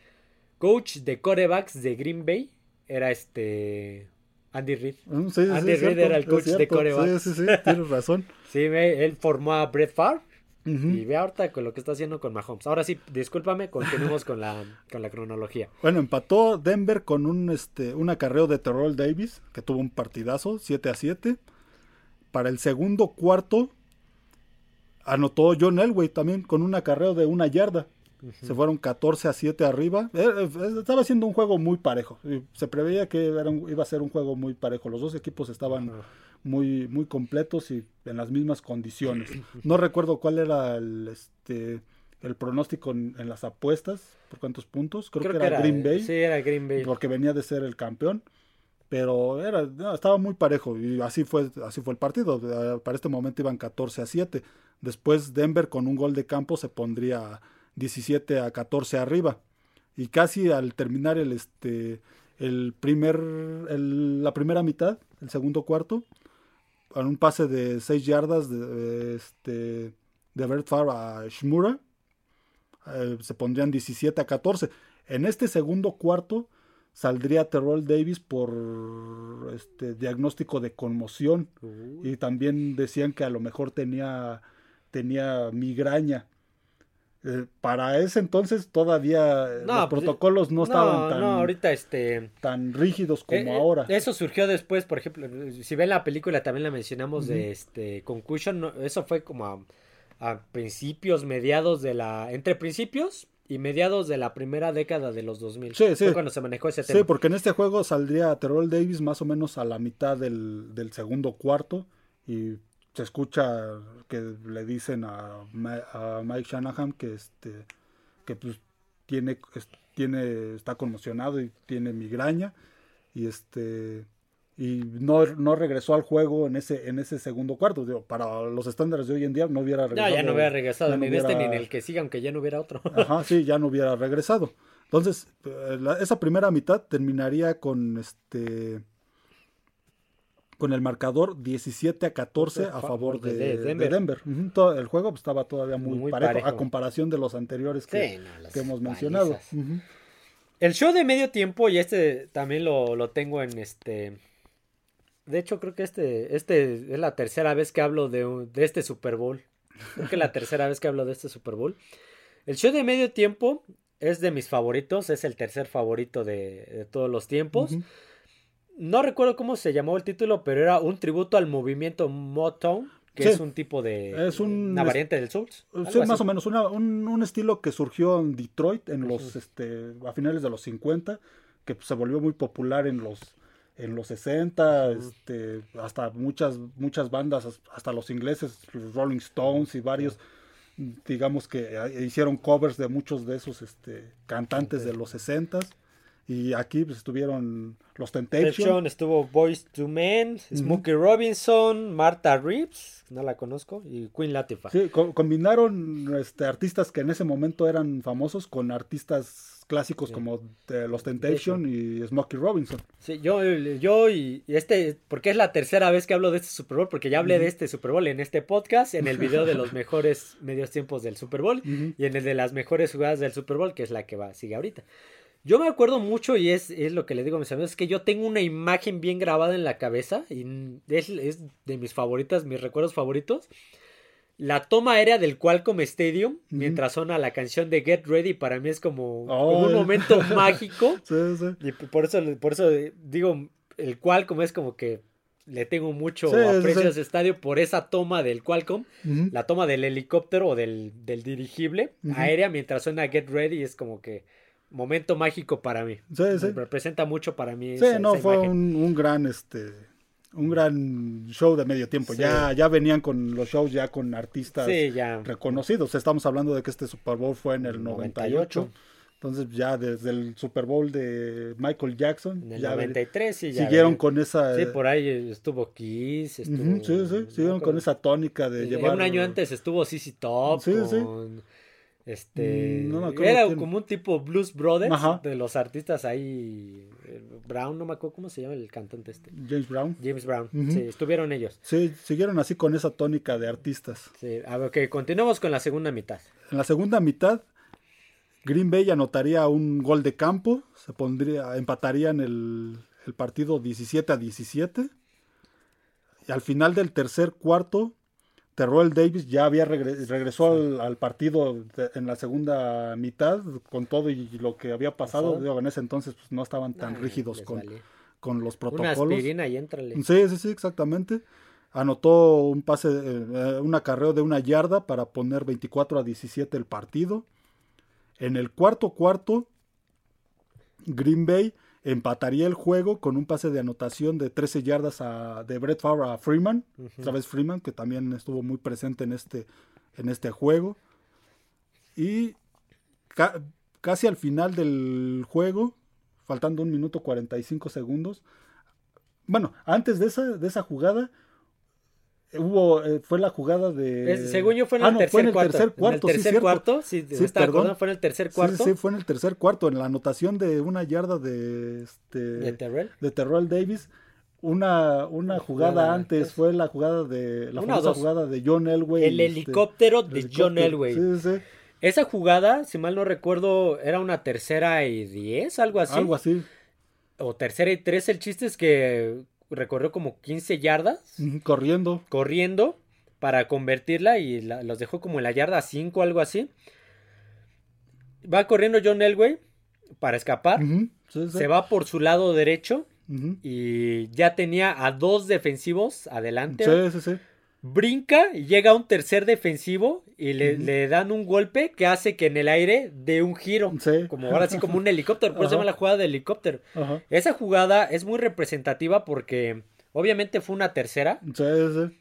coach de corebacks de Green Bay era este Andy Reid. Mm, Andy Reid era el coach de coreback. Sí, sí, sí, tienes (laughs) razón. sí, él formó a Brett Favre. Y ve ahorita con lo que está haciendo con Mahomes. Ahora sí, discúlpame, continuemos con la, (laughs) con la cronología. Bueno, empató Denver con un, este, un acarreo de Terrell Davis, que tuvo un partidazo, 7 a 7. Para el segundo cuarto, anotó John Elway también con un acarreo de una yarda. Se fueron 14 a 7 arriba. Eh, eh, estaba siendo un juego muy parejo. Se preveía que iba a ser un juego muy parejo. Los dos equipos estaban muy, muy completos y en las mismas condiciones. (clears throat) No recuerdo cuál era el, este, el pronóstico en, las apuestas, por cuántos puntos. Creo, que, era Green Bay. Sí, era Green Bay. Porque venía de ser el campeón. Pero era, estaba muy parejo y así fue, así fue el partido. Para este momento iban 14 a 7. Después Denver con un gol de campo se pondría 17 a 14 arriba. Y casi al terminar el, este, el primer, la primera mitad, el segundo cuarto, con un pase de 6 yardas de, este, de Bert Favre a Shmura, eh, se pondrían 17 a 14. En este segundo cuarto saldría Terrell Davis por este diagnóstico de conmoción y también decían que a lo mejor tenía tenía migraña eh, para ese entonces todavía eh, los pues, protocolos no, estaban tan, ahorita este, tan rígidos como eh, ahora. Eso surgió después, por ejemplo, si ven la película también la mencionamos de este Concussion, eso fue como a, principios, mediados de la entre principios y mediados de la primera década de los 2000. Sí, sí. Fue cuando se manejó ese tema. Sí, porque en este juego saldría Terrell Davis más o menos a la mitad del, del segundo cuarto y se escucha que le dicen a, Mike Shanahan que este que pues tiene tiene está conmocionado y tiene migraña y este y no, no regresó al juego en ese en ese segundo cuarto. Para los estándares de hoy en día no hubiera regresado no, ya no hubiera regresado ni en este ni en el que siga aunque ya no hubiera otro. (laughs) Ajá sí ya no hubiera regresado. Entonces eh, esa primera mitad terminaría con este con el marcador 17 a 14 a favor de, Denver. el juego estaba todavía muy, parejo, a comparación de los anteriores que, hemos mencionado. El show de medio tiempo, y este también lo, tengo en este... De hecho, creo que este, este es la tercera vez que hablo de, de este Super Bowl. Creo que es la (laughs) tercera vez que hablo de este Super Bowl. El show de medio tiempo es de mis favoritos, es el tercer favorito de, todos los tiempos. No recuerdo cómo se llamó el título, pero era un tributo al movimiento Motown, que es un tipo de. Es una variante del Souls. Sí, más o menos. un, estilo que surgió en Detroit en los, este, a finales de los 50, que se volvió muy popular en los en los 60, este, hasta muchas, muchas bandas, hasta los ingleses, los Rolling Stones y varios, digamos que eh, hicieron covers de muchos de esos este, cantantes de los 60 y aquí pues, estuvieron los Temptation. estuvo Boys to Men, Smokey Robinson, Martha Reeves, no la conozco, y Queen Latifah. Sí, combinaron este, artistas que en ese momento eran famosos con artistas clásicos como eh, Los Temptation y Smokey Robinson. Sí, yo, yo y este, porque es la tercera vez que hablo de este Super Bowl, porque ya hablé de este Super Bowl en este podcast, en el video de los (laughs) mejores medios tiempos del Super Bowl y en el de las mejores jugadas del Super Bowl, que es la que va, sigue ahorita. Yo me acuerdo mucho y es, es lo que le digo a mis amigos, es que yo tengo una imagen bien grabada en la cabeza y es, es de mis favoritas, mis recuerdos favoritos. La toma aérea del Qualcomm Stadium mientras suena la canción de Get Ready para mí es como, un momento (laughs) mágico. Sí, sí. Y por eso, por eso digo, el Qualcomm es como que le tengo mucho aprecio a ese estadio por esa toma del Qualcomm, la toma del helicóptero o del, dirigible aérea mientras suena Get Ready es como que momento mágico para mí. Sí, sí. Representa mucho para mí. Sí, no, fue un, un gran este un gran show de medio tiempo. Ya, ya venían con los shows ya con artistas reconocidos. Estamos hablando de que este Super Bowl fue en el 98. Entonces ya desde el Super Bowl de Michael Jackson. En el 93 sí, ya Siguieron con esa... Sí, por ahí estuvo Kiss. Estuvo, sí, sí, siguieron con esa tónica de llevar... Un año antes estuvo CC Top. Sí, sí. Este mm, era como un tipo Blues Brothers de los artistas ahí. Eh, Brown, no me acuerdo cómo se llama el cantante este. James Brown. James Brown, sí, estuvieron ellos. Sí, siguieron así con esa tónica de artistas. Sí, a ver, continuamos con la segunda mitad. En la segunda mitad, Green Bay anotaría un gol de campo, se pondría, empatarían el, el partido 17 a 17. Y al final del tercer cuarto, Terrell Davis ya había regresó al, partido en la segunda mitad con todo y lo que había pasado. en ese entonces pues, no estaban tan rígidos con, con, los protocolos. Una aspirina y. Sí, sí, sí, exactamente. Anotó un pase, eh, un acarreo de una yarda para poner 24 a 17 el partido. En el cuarto cuarto, Green Bay empataría el juego con un pase de anotación de 13 yardas a, de Brett Favre a Freeman, Travis Freeman, que también estuvo muy presente en este, en este juego. Y casi al final del juego, faltando un minuto 45 segundos, bueno, antes de esa, de esa jugada, hubo eh, fue la jugada de según yo fue en, ah, el, tercer fue en el tercer cuarto en el tercer cuarto sí, sí perdón. fue en el tercer cuarto. sí, sí, fue en el tercer cuarto en la anotación de una yarda de este de Terrell de Terrell Davis. Una, una jugada, antes fue la jugada de la famosa jugada de John Elway el este, helicóptero de John Elway. Sí, sí. esa jugada si mal no recuerdo era una tercera y diez algo así. Algo así. O tercera y tres el chiste es que recorrió como 15 yardas. Corriendo. Corriendo para convertirla y los dejó como en la yarda 5 o algo así. Va corriendo John Elway para escapar. Se va por su lado derecho y ya tenía a dos defensivos adelante. Sí, sí, sí brinca llega un tercer defensivo y le, dan un golpe que hace que en el aire dé un giro. Como ahora sí, como un (laughs) helicóptero. Por eso se llama la jugada de helicóptero. Esa jugada es muy representativa porque obviamente fue una tercera. Sí, sí.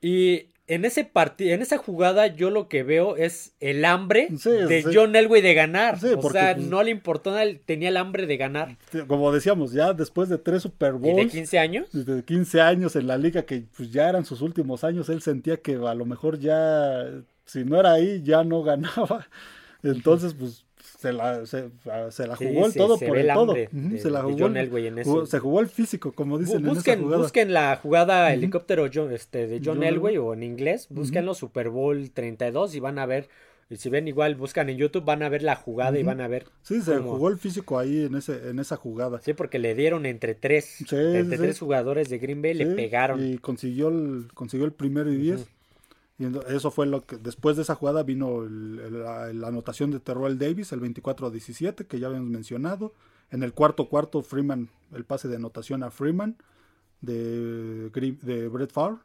Y en ese partido, en esa jugada, yo lo que veo es el hambre de John Elway de ganar. o sea, pues, no le importó nada, tenía el hambre de ganar. Como decíamos, ya después de tres Super Bowls. de 15 años? De 15 años en la liga, que pues ya eran sus últimos años, él sentía que a lo mejor ya, si no era ahí, ya no ganaba. (laughs) Entonces, pues se la, se, se la jugó el todo por el, todo. se la jugó, se jugó el físico, como dicen busquen, en esa jugada. Busquen la jugada helicóptero este, de John, Elway o en inglés, búsquenlo Super Bowl 32 y van a ver y si ven igual, buscan en YouTube, van a ver la jugada y van a ver. Sí, se jugó el físico ahí en ese en esa jugada. Sí, porque le dieron entre tres. entre tres jugadores de Green Bay, le pegaron. Y consiguió el, consiguió el primero y diez. Y eso fue lo que después de esa jugada vino la, anotación de Terrell Davis, el 24 a 17, que ya habíamos mencionado. En el cuarto cuarto, Freeman, el pase de anotación a Freeman de, de Brett Favre.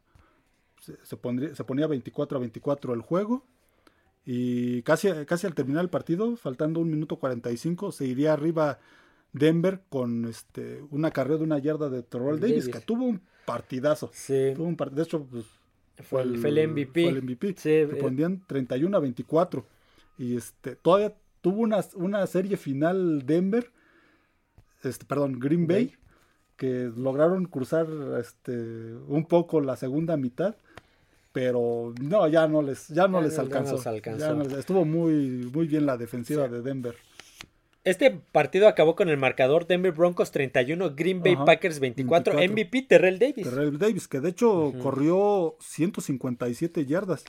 Se, pondría, se ponía 24 a 24 el juego. Y casi, casi al terminar el partido, faltando un minuto 45, se iría arriba Denver con este una carrera de una yarda de Terrell Davis, que tuvo un partidazo. Sí. Tuvo un de hecho, pues, fue el, fue el MVP. Fue el MVP. Sí, que ponían 31 a 24. Y este, todavía tuvo una, una serie final Denver, este, perdón, Green Bay, que lograron cruzar este, un poco la segunda mitad. Pero no, ya no les, ya no les alcanzó. estuvo muy, muy bien la defensiva de Denver. Este partido acabó con el marcador Denver Broncos 31, Green Bay Packers 24, MVP Terrell Davis. Terrell Davis, que de hecho corrió 157 yardas.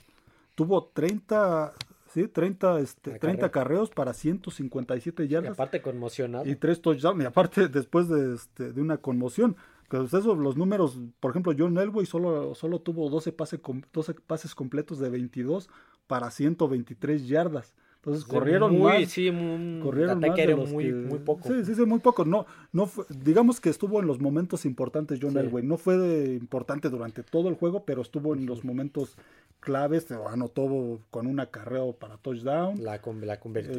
Tuvo 30, sí, 30, este, 30 carreos para 157 yardas. Y aparte conmocionado. Y tres touchdowns. Y aparte (laughs) después de, este, de una conmoción. Pues eso, los números, por ejemplo, John Elway solo, solo tuvo 12, pase, 12 pases completos de 22 para 123 yardas. Entonces corrieron muy, Sí, corrieron más de muy, muy poco. Sí, sí, sí, muy poco. No, no digamos que estuvo en los momentos importantes John Elway. No fue importante durante todo el juego, pero estuvo en los momentos claves. Anotó con un acarreo para touchdown. La, la, convirtió,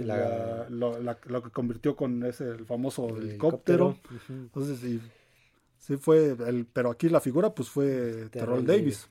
lo, que convirtió con ese el famoso helicóptero. Entonces, sí, sí fue. El, pero aquí la figura pues fue Terrell Davis.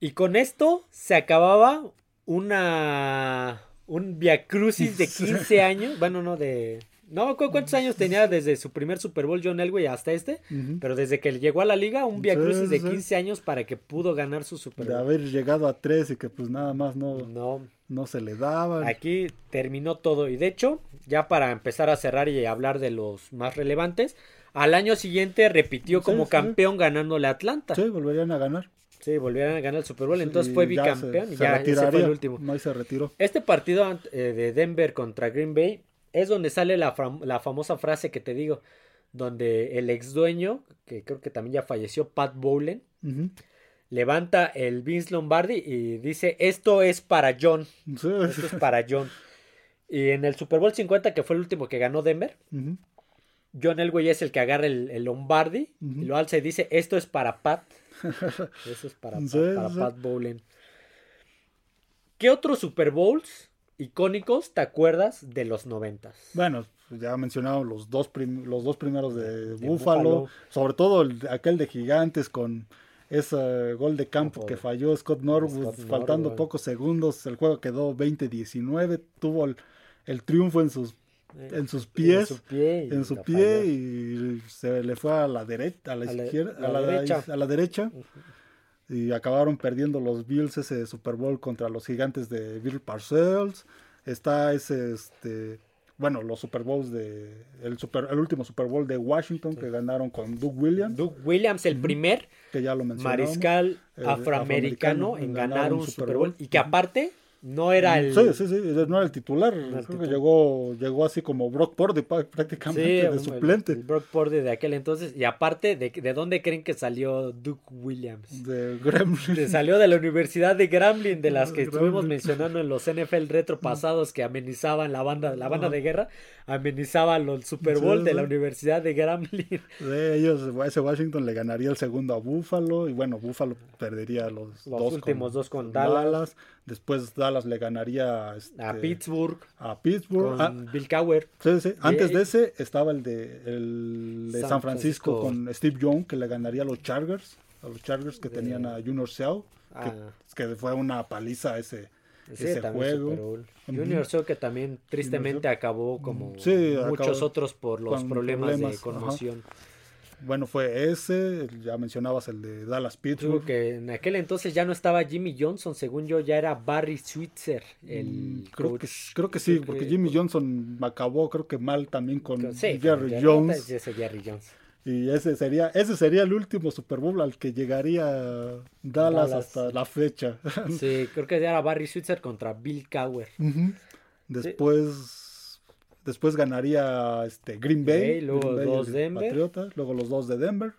Y con esto se acababa una un Via Crucis de 15 años. Bueno, no de. No, ¿cuántos años tenía desde su primer Super Bowl John Elway hasta este? Pero desde que llegó a la liga, un Via Crucis de 15 años para que pudo ganar su Super Bowl. De haber llegado a 3 y que pues nada más no, no, no se le daba. Aquí terminó todo. Y de hecho, ya para empezar a cerrar y hablar de los más relevantes, al año siguiente repitió como campeón ganándole a Atlanta. Sí, volverían a ganar. Sí, volvieron a ganar el Super Bowl, entonces fue bicampeón y ya ese fue el último. No, se retiró. Este partido eh, de Denver contra Green Bay es donde sale la, famosa frase que te digo, donde el ex dueño, que creo que también ya falleció, Pat Bowlen, levanta el Vince Lombardi y dice, esto es para John. Esto es para John. Y en el Super Bowl 50, que fue el último que ganó Denver, John Elway es el que agarra el, Lombardi y lo alza y dice, esto es para Pat. (laughs) Eso es para, Pat Bowlen. ¿Qué otros Super Bowls icónicos te acuerdas de los noventas? Bueno, ya mencionado los dos, los dos primeros de, Buffalo, sobre todo aquel de Gigantes con ese gol de campo que falló Scott Norwood, faltando pocos segundos, el juego quedó 20-19, tuvo el, triunfo en sus en sus pies, en su pie, y se le fue a la derecha, a la, izquierda, a la, derecha, a la derecha. Y acabaron perdiendo los Bills ese Super Bowl contra los gigantes de Bill Parcells. Está ese, este, bueno, los Super Bowls de el super, el último Super Bowl de Washington que ganaron con Doug Williams. Doug Williams, el primer que ya lo mariscal afroamericano, en ganar un Super Bowl y que aparte no era el. Sí, sí, sí, no era el titular. Creo que llegó, llegó así como Brock Purdy prácticamente de suplente. El, Brock Purdy de aquel entonces. Y aparte, ¿de, ¿de dónde creen que salió Duke Williams? De Gremlin. salió de la Universidad de Gremlin, de las (laughs) que estuvimos mencionando en los NFL retro pasados que amenizaban la banda, la banda de guerra, amenizaban el Super Bowl de la Universidad de Gremlin. (laughs) De ellos, ese Washington le ganaría el segundo a Buffalo. Y bueno, Buffalo perdería los, los últimos dos con Dallas. Después Dallas le ganaría este, a Pittsburgh. A Pittsburgh. Con ah, Bill Cowher. Sí, sí. Antes de ese estaba el de, el de San, Francisco, con Steve Young, que le ganaría a los Chargers. A los Chargers que tenían a Junior Seau. Que, ah. que, fue una paliza ese, ese juego. Junior Seau que también tristemente acabó como muchos otros por los problemas, de conmoción. Bueno, fue ese, ya mencionabas el de Dallas Pittsburgh. que en aquel entonces ya no estaba Jimmy Johnson, según yo ya era Barry Switzer, el mm, creo Que, creo que sí, porque Jimmy Johnson acabó creo que mal también con Jerry, Jones. Jerry Jones. Y ese sería, ese sería el último Super Bowl al que llegaría Dallas, hasta la fecha. Sí, creo que era Barry Switzer contra Bill Cowher. Después Después ganaría este Green Bay, luego los dos Denver. Patriotas, luego los dos de Denver.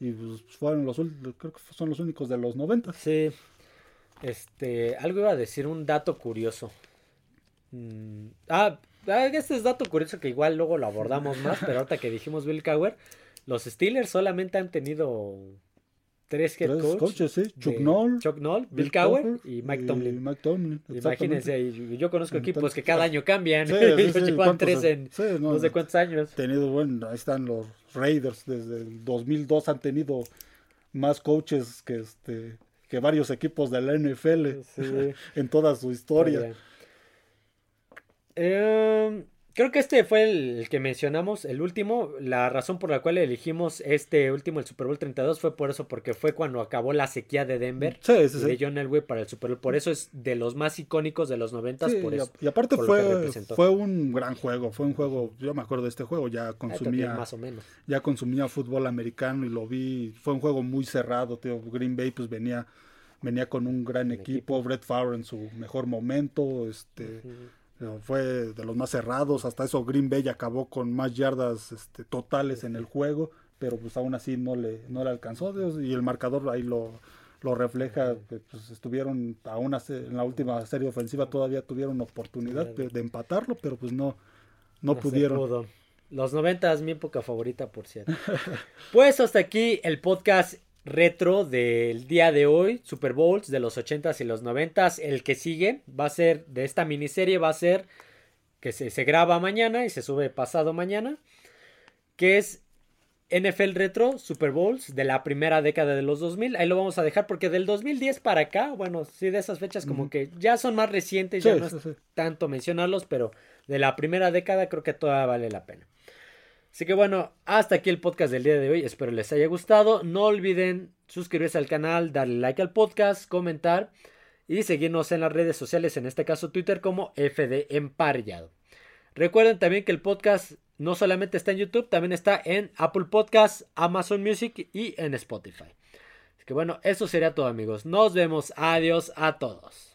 Y pues fueron los creo que son los únicos de los 90. Sí. Este, algo iba a decir, un dato curioso. Mm, ah, ah, este es dato curioso que igual luego lo abordamos (laughs) más, pero ahorita que dijimos Bill Cowher, los Steelers solamente han tenido tres head coaches, sí. Chuck Noll, Chuck Noll, Bill, Cowher y Mike Tomlin. Mike Tomlin Imagínense, yo conozco equipos que cada año cambian. Sí, (laughs) sí, tres en no, sé cuántos años. Tenido, bueno, ahí están los Raiders desde el 2002 han tenido más coaches que este que varios equipos de la NFL (laughs) en toda su historia. Eh, creo que este fue el, que mencionamos, el último. La razón por la cual elegimos este último, el Super Bowl 32, fue por eso, porque fue cuando acabó la sequía de Denver. Sí, sí, De John Elway para el Super Bowl. Por eso es de los más icónicos de los 90 por eso, y, aparte fue, fue un gran juego. Fue un juego, yo me acuerdo de este juego, ya consumía. más o menos. Ya consumía fútbol americano y lo vi. Fue un juego muy cerrado, tío. Green Bay pues venía venía con un gran equipo, Brett Favre en su mejor momento, este fue de los más cerrados, hasta eso Green Bay acabó con más yardas este, totales en el juego, pero pues aún así no le, no le alcanzó y el marcador ahí lo, lo refleja, pues estuvieron aún en la última serie ofensiva todavía tuvieron oportunidad de, empatarlo, pero pues no, no, pudieron. Los 90 es mi época favorita, por cierto. (laughs) pues hasta aquí el podcast retro del día de hoy, Super Bowls de los 80s y los 90s. El que sigue va a ser de esta miniserie, va a ser que se, se graba mañana y se sube pasado mañana, que es NFL Retro Super Bowls de la primera década de los 2000. Ahí lo vamos a dejar porque del 2010 para acá, bueno, sí, de esas fechas como que ya son más recientes, ya no es tanto mencionarlos, pero de la primera década creo que todavía vale la pena. Así que bueno, hasta aquí el podcast del día de hoy. Espero les haya gustado. No olviden suscribirse al canal, darle like al podcast, comentar y seguirnos en las redes sociales, en este caso Twitter como FD Emparellado. Recuerden también que el podcast no solamente está en YouTube, también está en Apple Podcasts, Amazon Music y en Spotify. Así que bueno, eso sería todo amigos. Nos vemos. Adiós a todos.